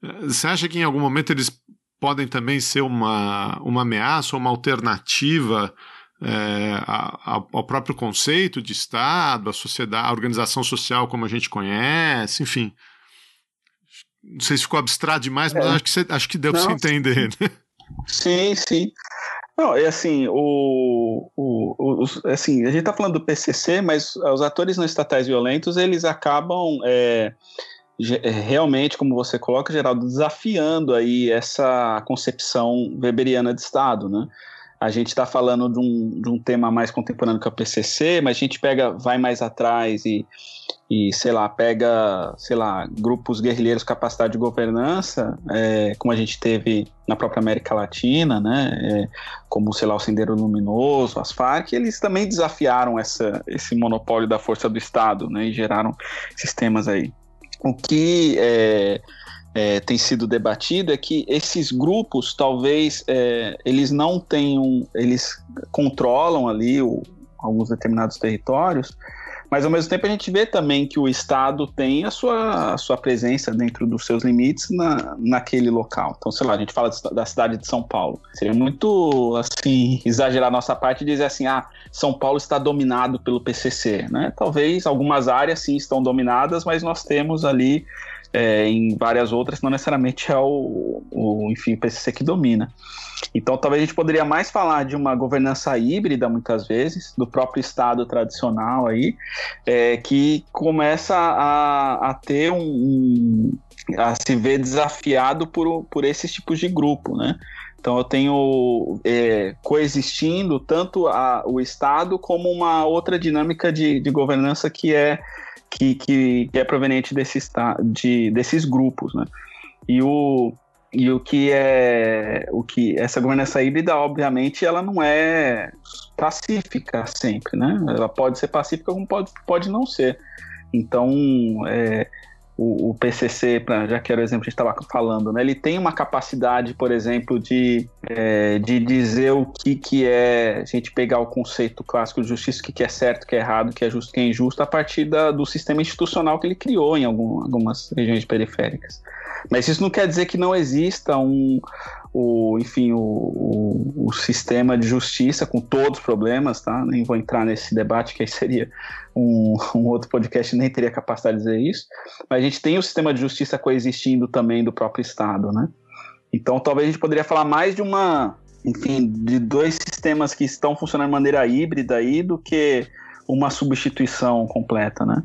é, você acha que em algum momento eles podem também ser uma, uma ameaça ou uma alternativa é, ao próprio conceito de Estado, a sociedade, a organização social como a gente conhece, enfim. Não sei se ficou abstrato demais, mas é. acho, que você, acho que deu para você entender. Né? Sim, sim. Não, é assim, o, o, o, assim, a gente está falando do PCC, mas os atores não estatais violentos, eles acabam é, é, realmente, como você coloca, Geraldo, desafiando aí essa concepção weberiana de Estado, né? A gente está falando de um, de um tema mais contemporâneo que é o PCC, mas a gente pega, vai mais atrás e, e sei lá, pega, sei lá, grupos guerrilheiros capacidade de governança, é, como a gente teve na própria América Latina, né, é, como, sei lá, o Sendeiro Luminoso, as Farc, eles também desafiaram essa, esse monopólio da força do Estado, né, e geraram sistemas aí. O que é, é, tem sido debatido é que esses grupos talvez é, eles não tenham, eles controlam ali o, alguns determinados territórios, mas ao mesmo tempo a gente vê também que o Estado tem a sua, a sua presença dentro dos seus limites na, naquele local. Então, sei lá, a gente fala da cidade de São Paulo. Seria muito, assim, exagerar nossa parte e dizer assim, ah, São Paulo está dominado pelo PCC, né? Talvez algumas áreas sim estão dominadas, mas nós temos ali é, em várias outras, não necessariamente é o, o, enfim, o PCC que domina. Então, talvez a gente poderia mais falar de uma governança híbrida, muitas vezes, do próprio Estado tradicional aí, é, que começa a, a ter um, um, a se ver desafiado por, por esses tipos de grupo, né? Então eu tenho é, coexistindo tanto a, o Estado como uma outra dinâmica de, de governança que é que, que, é proveniente desse, de, desses grupos, né? E o, e o que é o que essa governança híbrida, obviamente, ela não é pacífica sempre, né? Ela pode ser pacífica como pode, pode não ser. Então, é, o, o, PCC, pra, já que era o exemplo que a gente estava falando, né? Ele tem uma capacidade, por exemplo, de, é, de dizer o que, que é a gente pegar o conceito clássico de justiça, o que, que é certo, o que é errado, o que é justo, o que é injusto, a partir da, do sistema institucional que ele criou em algum, algumas regiões periféricas. Mas isso não quer dizer que não exista um, o, enfim, o, o, o, sistema de justiça com todos os problemas, tá? Nem vou entrar nesse debate, que aí seria um, um, outro podcast, nem teria capacidade de dizer isso. Mas a gente tem o sistema de justiça coexistindo também do próprio Estado, né? Então talvez a gente poderia falar mais de uma, enfim, de dois sistemas que estão funcionando de maneira híbrida aí do que uma substituição completa, né?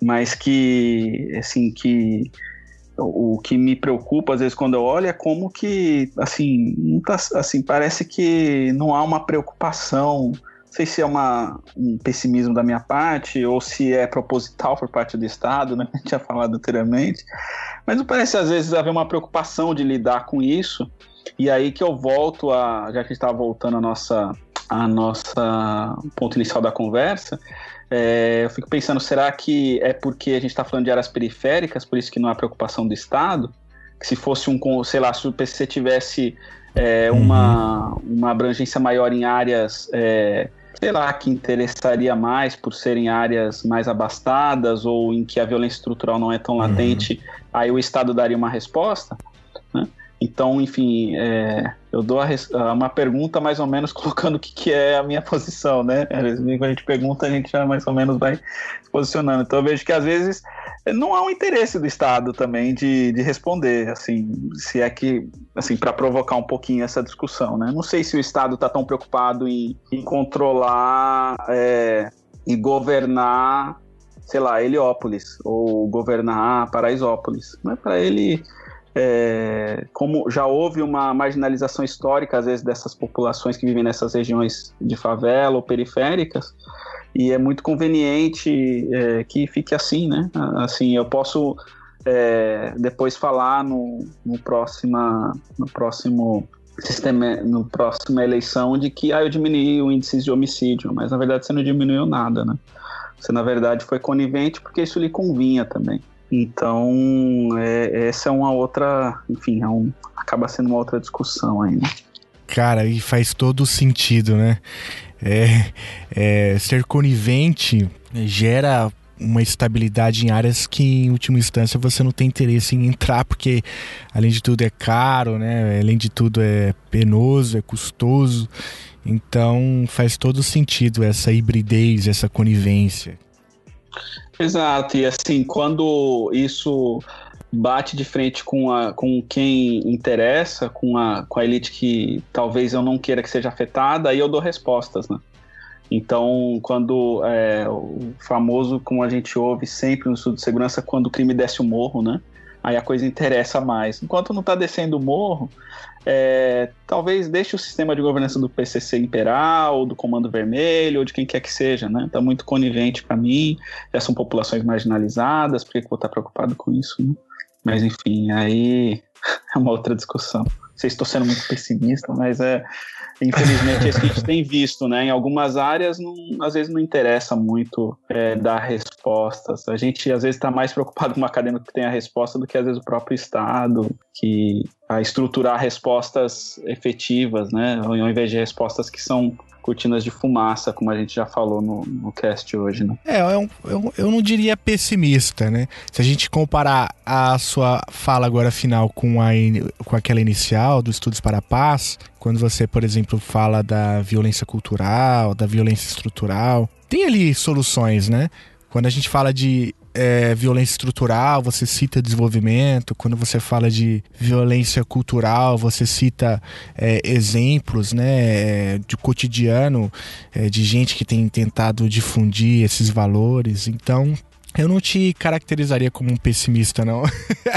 Mas que, assim, que o que me preocupa às vezes quando eu olho é como que assim não tá, assim parece que não há uma preocupação não sei se é uma, um pessimismo da minha parte ou se é proposital por parte do Estado, né? Gente tinha falado anteriormente. Mas não parece às vezes haver uma preocupação de lidar com isso. E aí que eu volto a, já que estava voltando a nossa a nossa ponto inicial da conversa, é, eu fico pensando, será que é porque a gente está falando de áreas periféricas, por isso que não há preocupação do Estado? Que se fosse um, sei lá, se o PC tivesse é, uma, uhum. uma abrangência maior em áreas, é, sei lá, que interessaria mais por serem áreas mais abastadas ou em que a violência estrutural não é tão latente, uhum. aí o Estado daria uma resposta, né? Então, enfim, é, eu dou uma pergunta mais ou menos colocando o que, que é a minha posição, né? Quando a gente pergunta, a gente já mais ou menos vai se posicionando. Então, eu vejo que às vezes não há um interesse do Estado também de, de responder, assim, se é que, assim, para provocar um pouquinho essa discussão, né? Não sei se o Estado está tão preocupado em, em controlar é, e governar sei lá, Heliópolis ou governar Paraisópolis. Não é para ele é, como já houve uma marginalização histórica, às vezes, dessas populações que vivem nessas regiões de favela ou periféricas, e é muito conveniente é, que fique assim, né? Assim, eu posso é, depois falar no, no, próxima, no próximo sistema, no próxima eleição de que ah, eu diminuí o índice de homicídio, mas na verdade você não diminuiu nada, né? Você na verdade foi conivente porque isso lhe convinha também. Então, é, essa é uma outra, enfim, é um, acaba sendo uma outra discussão aí, né? Cara, e faz todo sentido, né? É, é, ser conivente gera uma estabilidade em áreas que, em última instância, você não tem interesse em entrar, porque, além de tudo, é caro, né? Além de tudo, é penoso, é custoso. Então, faz todo sentido essa hibridez, essa conivência. Exato, e assim, quando isso bate de frente com, a, com quem interessa, com a, com a elite que talvez eu não queira que seja afetada, aí eu dou respostas, né? Então, quando é, o famoso, como a gente ouve sempre no estudo de segurança, quando o crime desce o morro, né? Aí a coisa interessa mais. Enquanto não está descendo o morro, é, talvez deixe o sistema de governança do PCC imperar, ou do Comando Vermelho, ou de quem quer que seja, né? Está muito conivente para mim, já são populações marginalizadas, por que, vou estar preocupado com isso, né? Mas enfim, aí é uma outra discussão. Não sei se estou sendo muito pessimista, mas é infelizmente é isso que a gente tem visto, né? Em algumas áreas, não, às vezes não interessa muito é, dar respostas. A gente às vezes está mais preocupado com um acadêmico que tem a resposta do que às vezes o próprio Estado, que a estruturar respostas efetivas, né? Ao invés de respostas que são cortinas de fumaça, como a gente já falou no, no cast hoje, né? É, eu, eu, eu não diria pessimista, né? Se a gente comparar a sua fala agora final com, a, com aquela inicial do Estudos para a Paz, quando você, por exemplo, fala da violência cultural, da violência estrutural, tem ali soluções, né? Quando a gente fala de é, violência estrutural, você cita desenvolvimento. Quando você fala de violência cultural, você cita é, exemplos né, de cotidiano é, de gente que tem tentado difundir esses valores. Então, eu não te caracterizaria como um pessimista, não.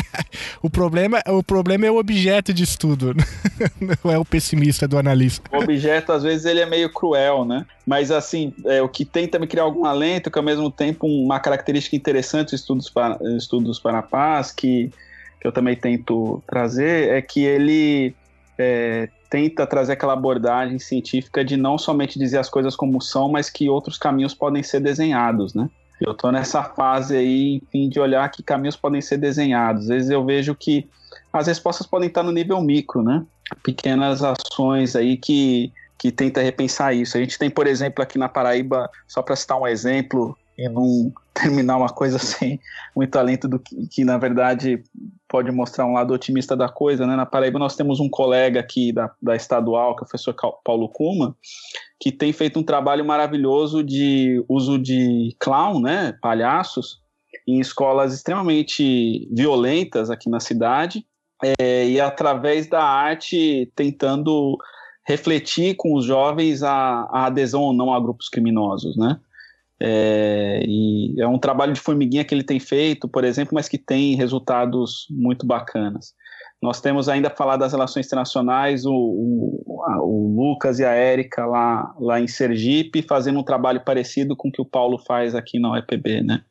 o, problema, o problema é o objeto de estudo, não é o pessimista do analista. O objeto, às vezes, ele é meio cruel, né? Mas, assim, é, o que tenta me criar algum alento, que ao mesmo tempo uma característica interessante dos estudos para, estudos para a paz, que, que eu também tento trazer, é que ele é, tenta trazer aquela abordagem científica de não somente dizer as coisas como são, mas que outros caminhos podem ser desenhados, né? Eu estou nessa fase aí, enfim, de olhar que caminhos podem ser desenhados. Às vezes eu vejo que as respostas podem estar no nível micro, né? Pequenas ações aí que, que tenta repensar isso. A gente tem, por exemplo, aqui na Paraíba, só para citar um exemplo, e não terminar uma coisa sem muito alento do que, que, na verdade pode mostrar um lado otimista da coisa, né? Na Paraíba nós temos um colega aqui da, da estadual, que é o professor Paulo Kuma, que tem feito um trabalho maravilhoso de uso de clown, né, palhaços, em escolas extremamente violentas aqui na cidade, é, e através da arte tentando refletir com os jovens a, a adesão ou não a grupos criminosos, né? É, e é um trabalho de formiguinha que ele tem feito, por exemplo, mas que tem resultados muito bacanas. Nós temos ainda falar das relações internacionais, o, o, a, o Lucas e a Érica lá, lá em Sergipe, fazendo um trabalho parecido com o que o Paulo faz aqui na UEPB, né?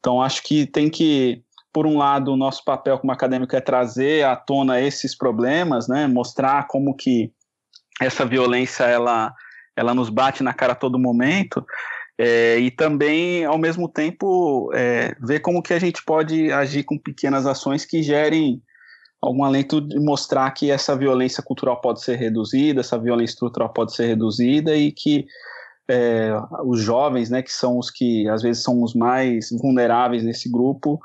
Então, acho que tem que, por um lado, o nosso papel como acadêmico é trazer à tona esses problemas, né? Mostrar como que essa violência, ela, ela nos bate na cara a todo momento, é, e também, ao mesmo tempo, é, ver como que a gente pode agir com pequenas ações que gerem algum alento de mostrar que essa violência cultural pode ser reduzida, essa violência estrutural pode ser reduzida e que é, os jovens, né, que são os que às vezes são os mais vulneráveis nesse grupo,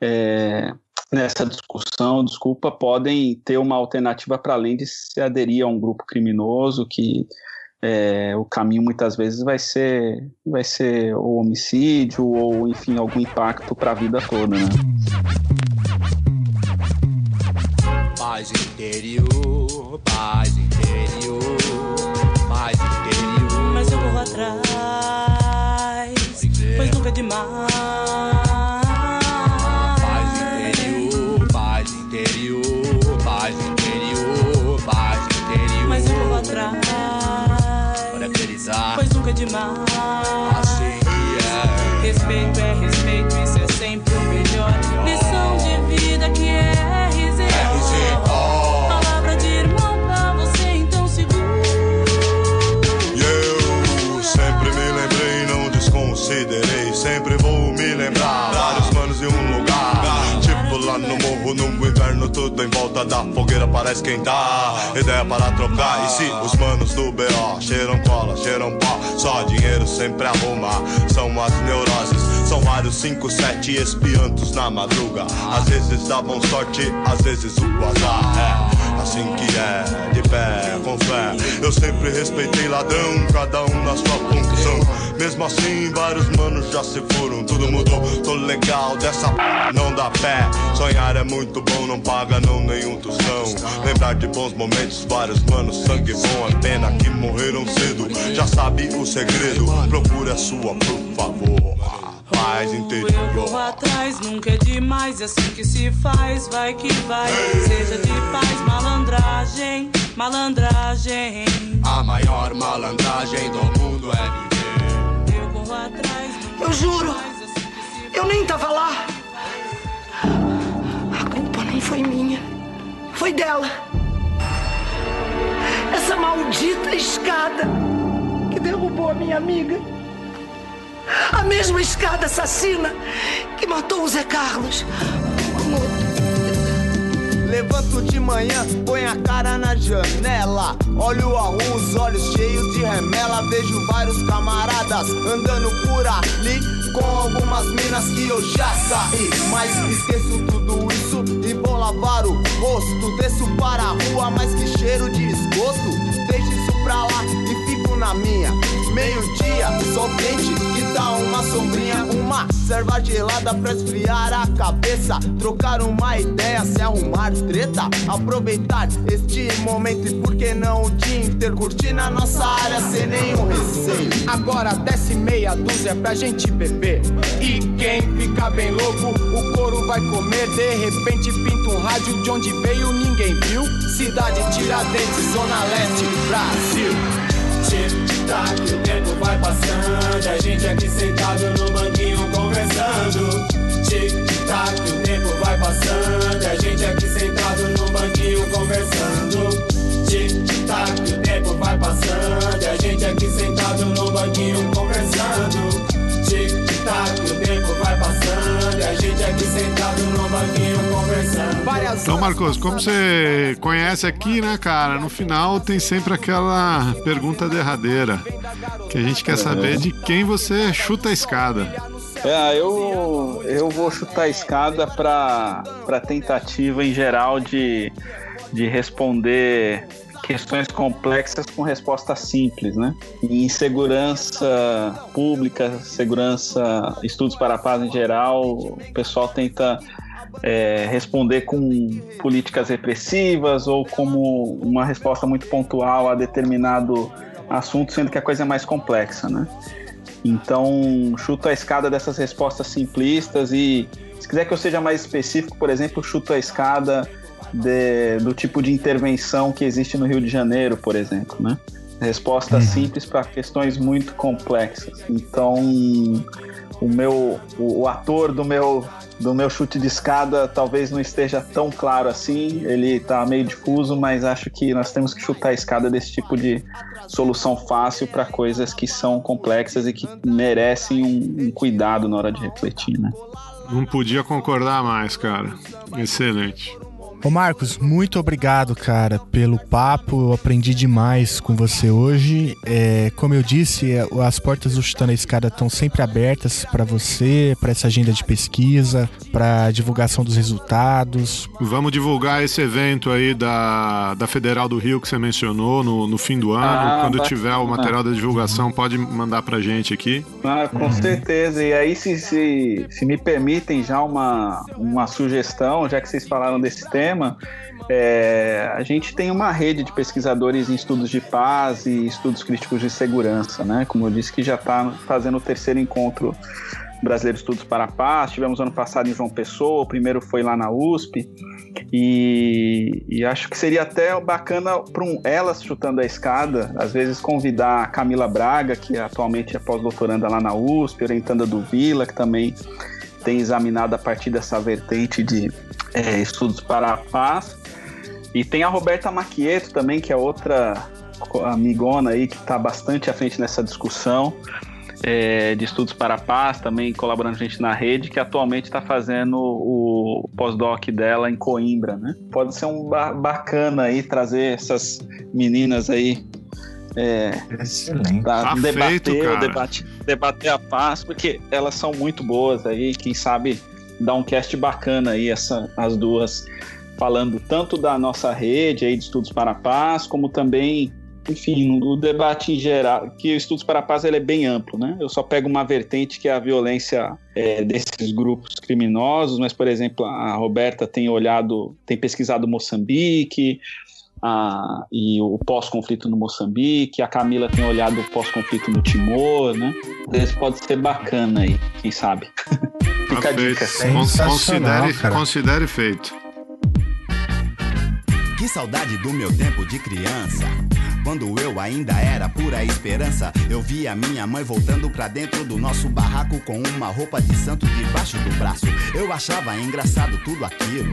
é, nessa discussão, desculpa, podem ter uma alternativa para além de se aderir a um grupo criminoso que é, o caminho muitas vezes vai ser vai ser o homicídio ou enfim algum impacto para a vida toda, né? Paz interior, paz interior, paz interior. Mas eu vou atrás, pois nunca é demais. Volta da fogueira para esquentar. Ideia para trocar. E se os manos do BO cheiram cola, cheiram pó, só dinheiro sempre arruma. São as neuroses. São vários 5, 7 espiantos na madruga. Às vezes davam sorte, às vezes o azar. É assim que é, de pé, com fé. Eu sempre respeitei ladrão, cada um na sua função. Mesmo assim, vários manos já se foram, tudo mudou. Tô legal dessa p, não dá pé. Sonhar é muito bom, não paga não nenhum tostão. Lembrar de bons momentos, vários manos, sangue bom. É pena que morreram cedo, já sabe o segredo. Procure a sua, por favor. Paz Eu vou interior. atrás, nunca é demais, é assim que se faz, vai que vai. Seja de paz, malandragem, malandragem. A maior malandragem do mundo é viver. Eu corro atrás, nunca Eu juro, mais, assim eu nem tava lá. A culpa nem foi minha, foi dela. Essa maldita escada que derrubou a minha amiga. A mesma escada assassina que matou o Zé Carlos. Levanto de manhã, põe a cara na janela. Olho a rua, os olhos cheios de remela. Vejo vários camaradas andando por ali. Com algumas minas que eu já saí. Mas esqueço tudo isso e vou lavar o rosto. Desço para a rua, mas que cheiro de esgoto. Deixo isso pra lá na minha. Meio-dia, sol quente, que dá uma sombrinha. Uma serva gelada pra esfriar a cabeça. Trocar uma ideia, se arrumar treta. Aproveitar este momento e por que não o dia inteiro curtir na nossa área sem nenhum receio. Agora desce meia dúzia pra gente beber. E quem fica bem louco, o couro vai comer. De repente pinta um rádio de onde veio, ninguém viu. Cidade Tiradentes, Zona Leste, Brasil. Tic-tac, o tempo vai passando. A gente aqui sentado no banquinho conversando. Tic-tac, o tempo vai passando. A gente aqui sentado no banquinho conversando. Tic-tac, o tempo vai passando. A gente aqui sentado no banquinho conversando. Tic-tac, o tempo vai passando. A gente aqui sentado no banquinho conversando. Várias Então, Marcos, como você conhece aqui, né, cara, no final tem sempre aquela pergunta derradeira. Que a gente quer saber de quem você chuta a escada. É, eu, eu vou chutar a escada para para tentativa em geral de, de responder questões complexas com resposta simples, né? Em segurança pública, segurança, estudos para a paz em geral, o pessoal tenta é, responder com políticas repressivas ou como uma resposta muito pontual a determinado assunto, sendo que a coisa é mais complexa, né? Então, chuto a escada dessas respostas simplistas e, se quiser que eu seja mais específico, por exemplo, chuto a escada de- do tipo de intervenção que existe no Rio de Janeiro, por exemplo, né? Respostas simples para questões muito complexas. Então, o meu, o, o ator do meu, do meu chute de escada talvez não esteja tão claro assim. Ele está meio difuso, mas acho que nós temos que chutar a escada desse tipo de solução fácil para coisas que são complexas e que merecem um, um cuidado na hora de refletir, né? Não podia concordar mais, cara. Excelente. Ô Marcos, muito obrigado, cara, pelo papo. Eu aprendi demais com você hoje. É, como eu disse, é, as portas do Chutando a Escada estão sempre abertas para você, para essa agenda de pesquisa, para divulgação dos resultados. Vamos divulgar esse evento aí da, da Federal do Rio que você mencionou no, no fim do ano. Ah, Quando bacana. tiver o material da divulgação, pode mandar pra gente aqui. Ah, com certeza. E aí, se, se, se me permitem já uma, uma sugestão, já que vocês falaram desse tema, é, a gente tem uma rede de pesquisadores em estudos de paz e estudos críticos de segurança, né? Como eu disse, que já está fazendo o terceiro encontro Brasileiro Estudos para a Paz. Tivemos ano passado em João Pessoa, o primeiro foi lá na USP. E, e acho que seria até bacana para um elas chutando a escada, às vezes convidar a Camila Braga, que atualmente é pós-doutoranda lá na USP, orientanda do Vila, que também tem examinado a partir dessa vertente de é, estudos para a paz. E tem a Roberta Maquieto também, que é outra amigona aí que está bastante à frente nessa discussão é, de estudos para a paz, também colaborando com a gente na rede, que atualmente está fazendo o pós-doc dela em Coimbra, né? Pode ser um ba- bacana aí trazer essas meninas aí é, Excelente. Tá debater, feito, cara. debater, debater a paz, porque elas são muito boas aí, quem sabe dar um cast bacana aí, essa, as duas, falando tanto da nossa rede aí de estudos para a paz, como também, enfim, o debate em geral, que o estudos para a paz ele é bem amplo, né? Eu só pego uma vertente que é a violência é, desses grupos criminosos, mas, por exemplo, a Roberta tem olhado, tem pesquisado Moçambique, a- e o pós-conflito no Moçambique, a Camila tem olhado o pós-conflito no Timor, né? Esse pode ser bacana aí, quem sabe. Fica a feito. dica. Considere, cara. considere feito. Que saudade do meu tempo de criança. Quando eu ainda era pura esperança, eu via minha mãe voltando pra dentro do nosso barraco com uma roupa de santo debaixo do braço. Eu achava engraçado tudo aquilo.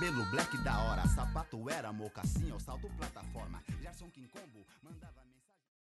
Cabelo black da hora. Sapato era mocassim, ou salto plataforma.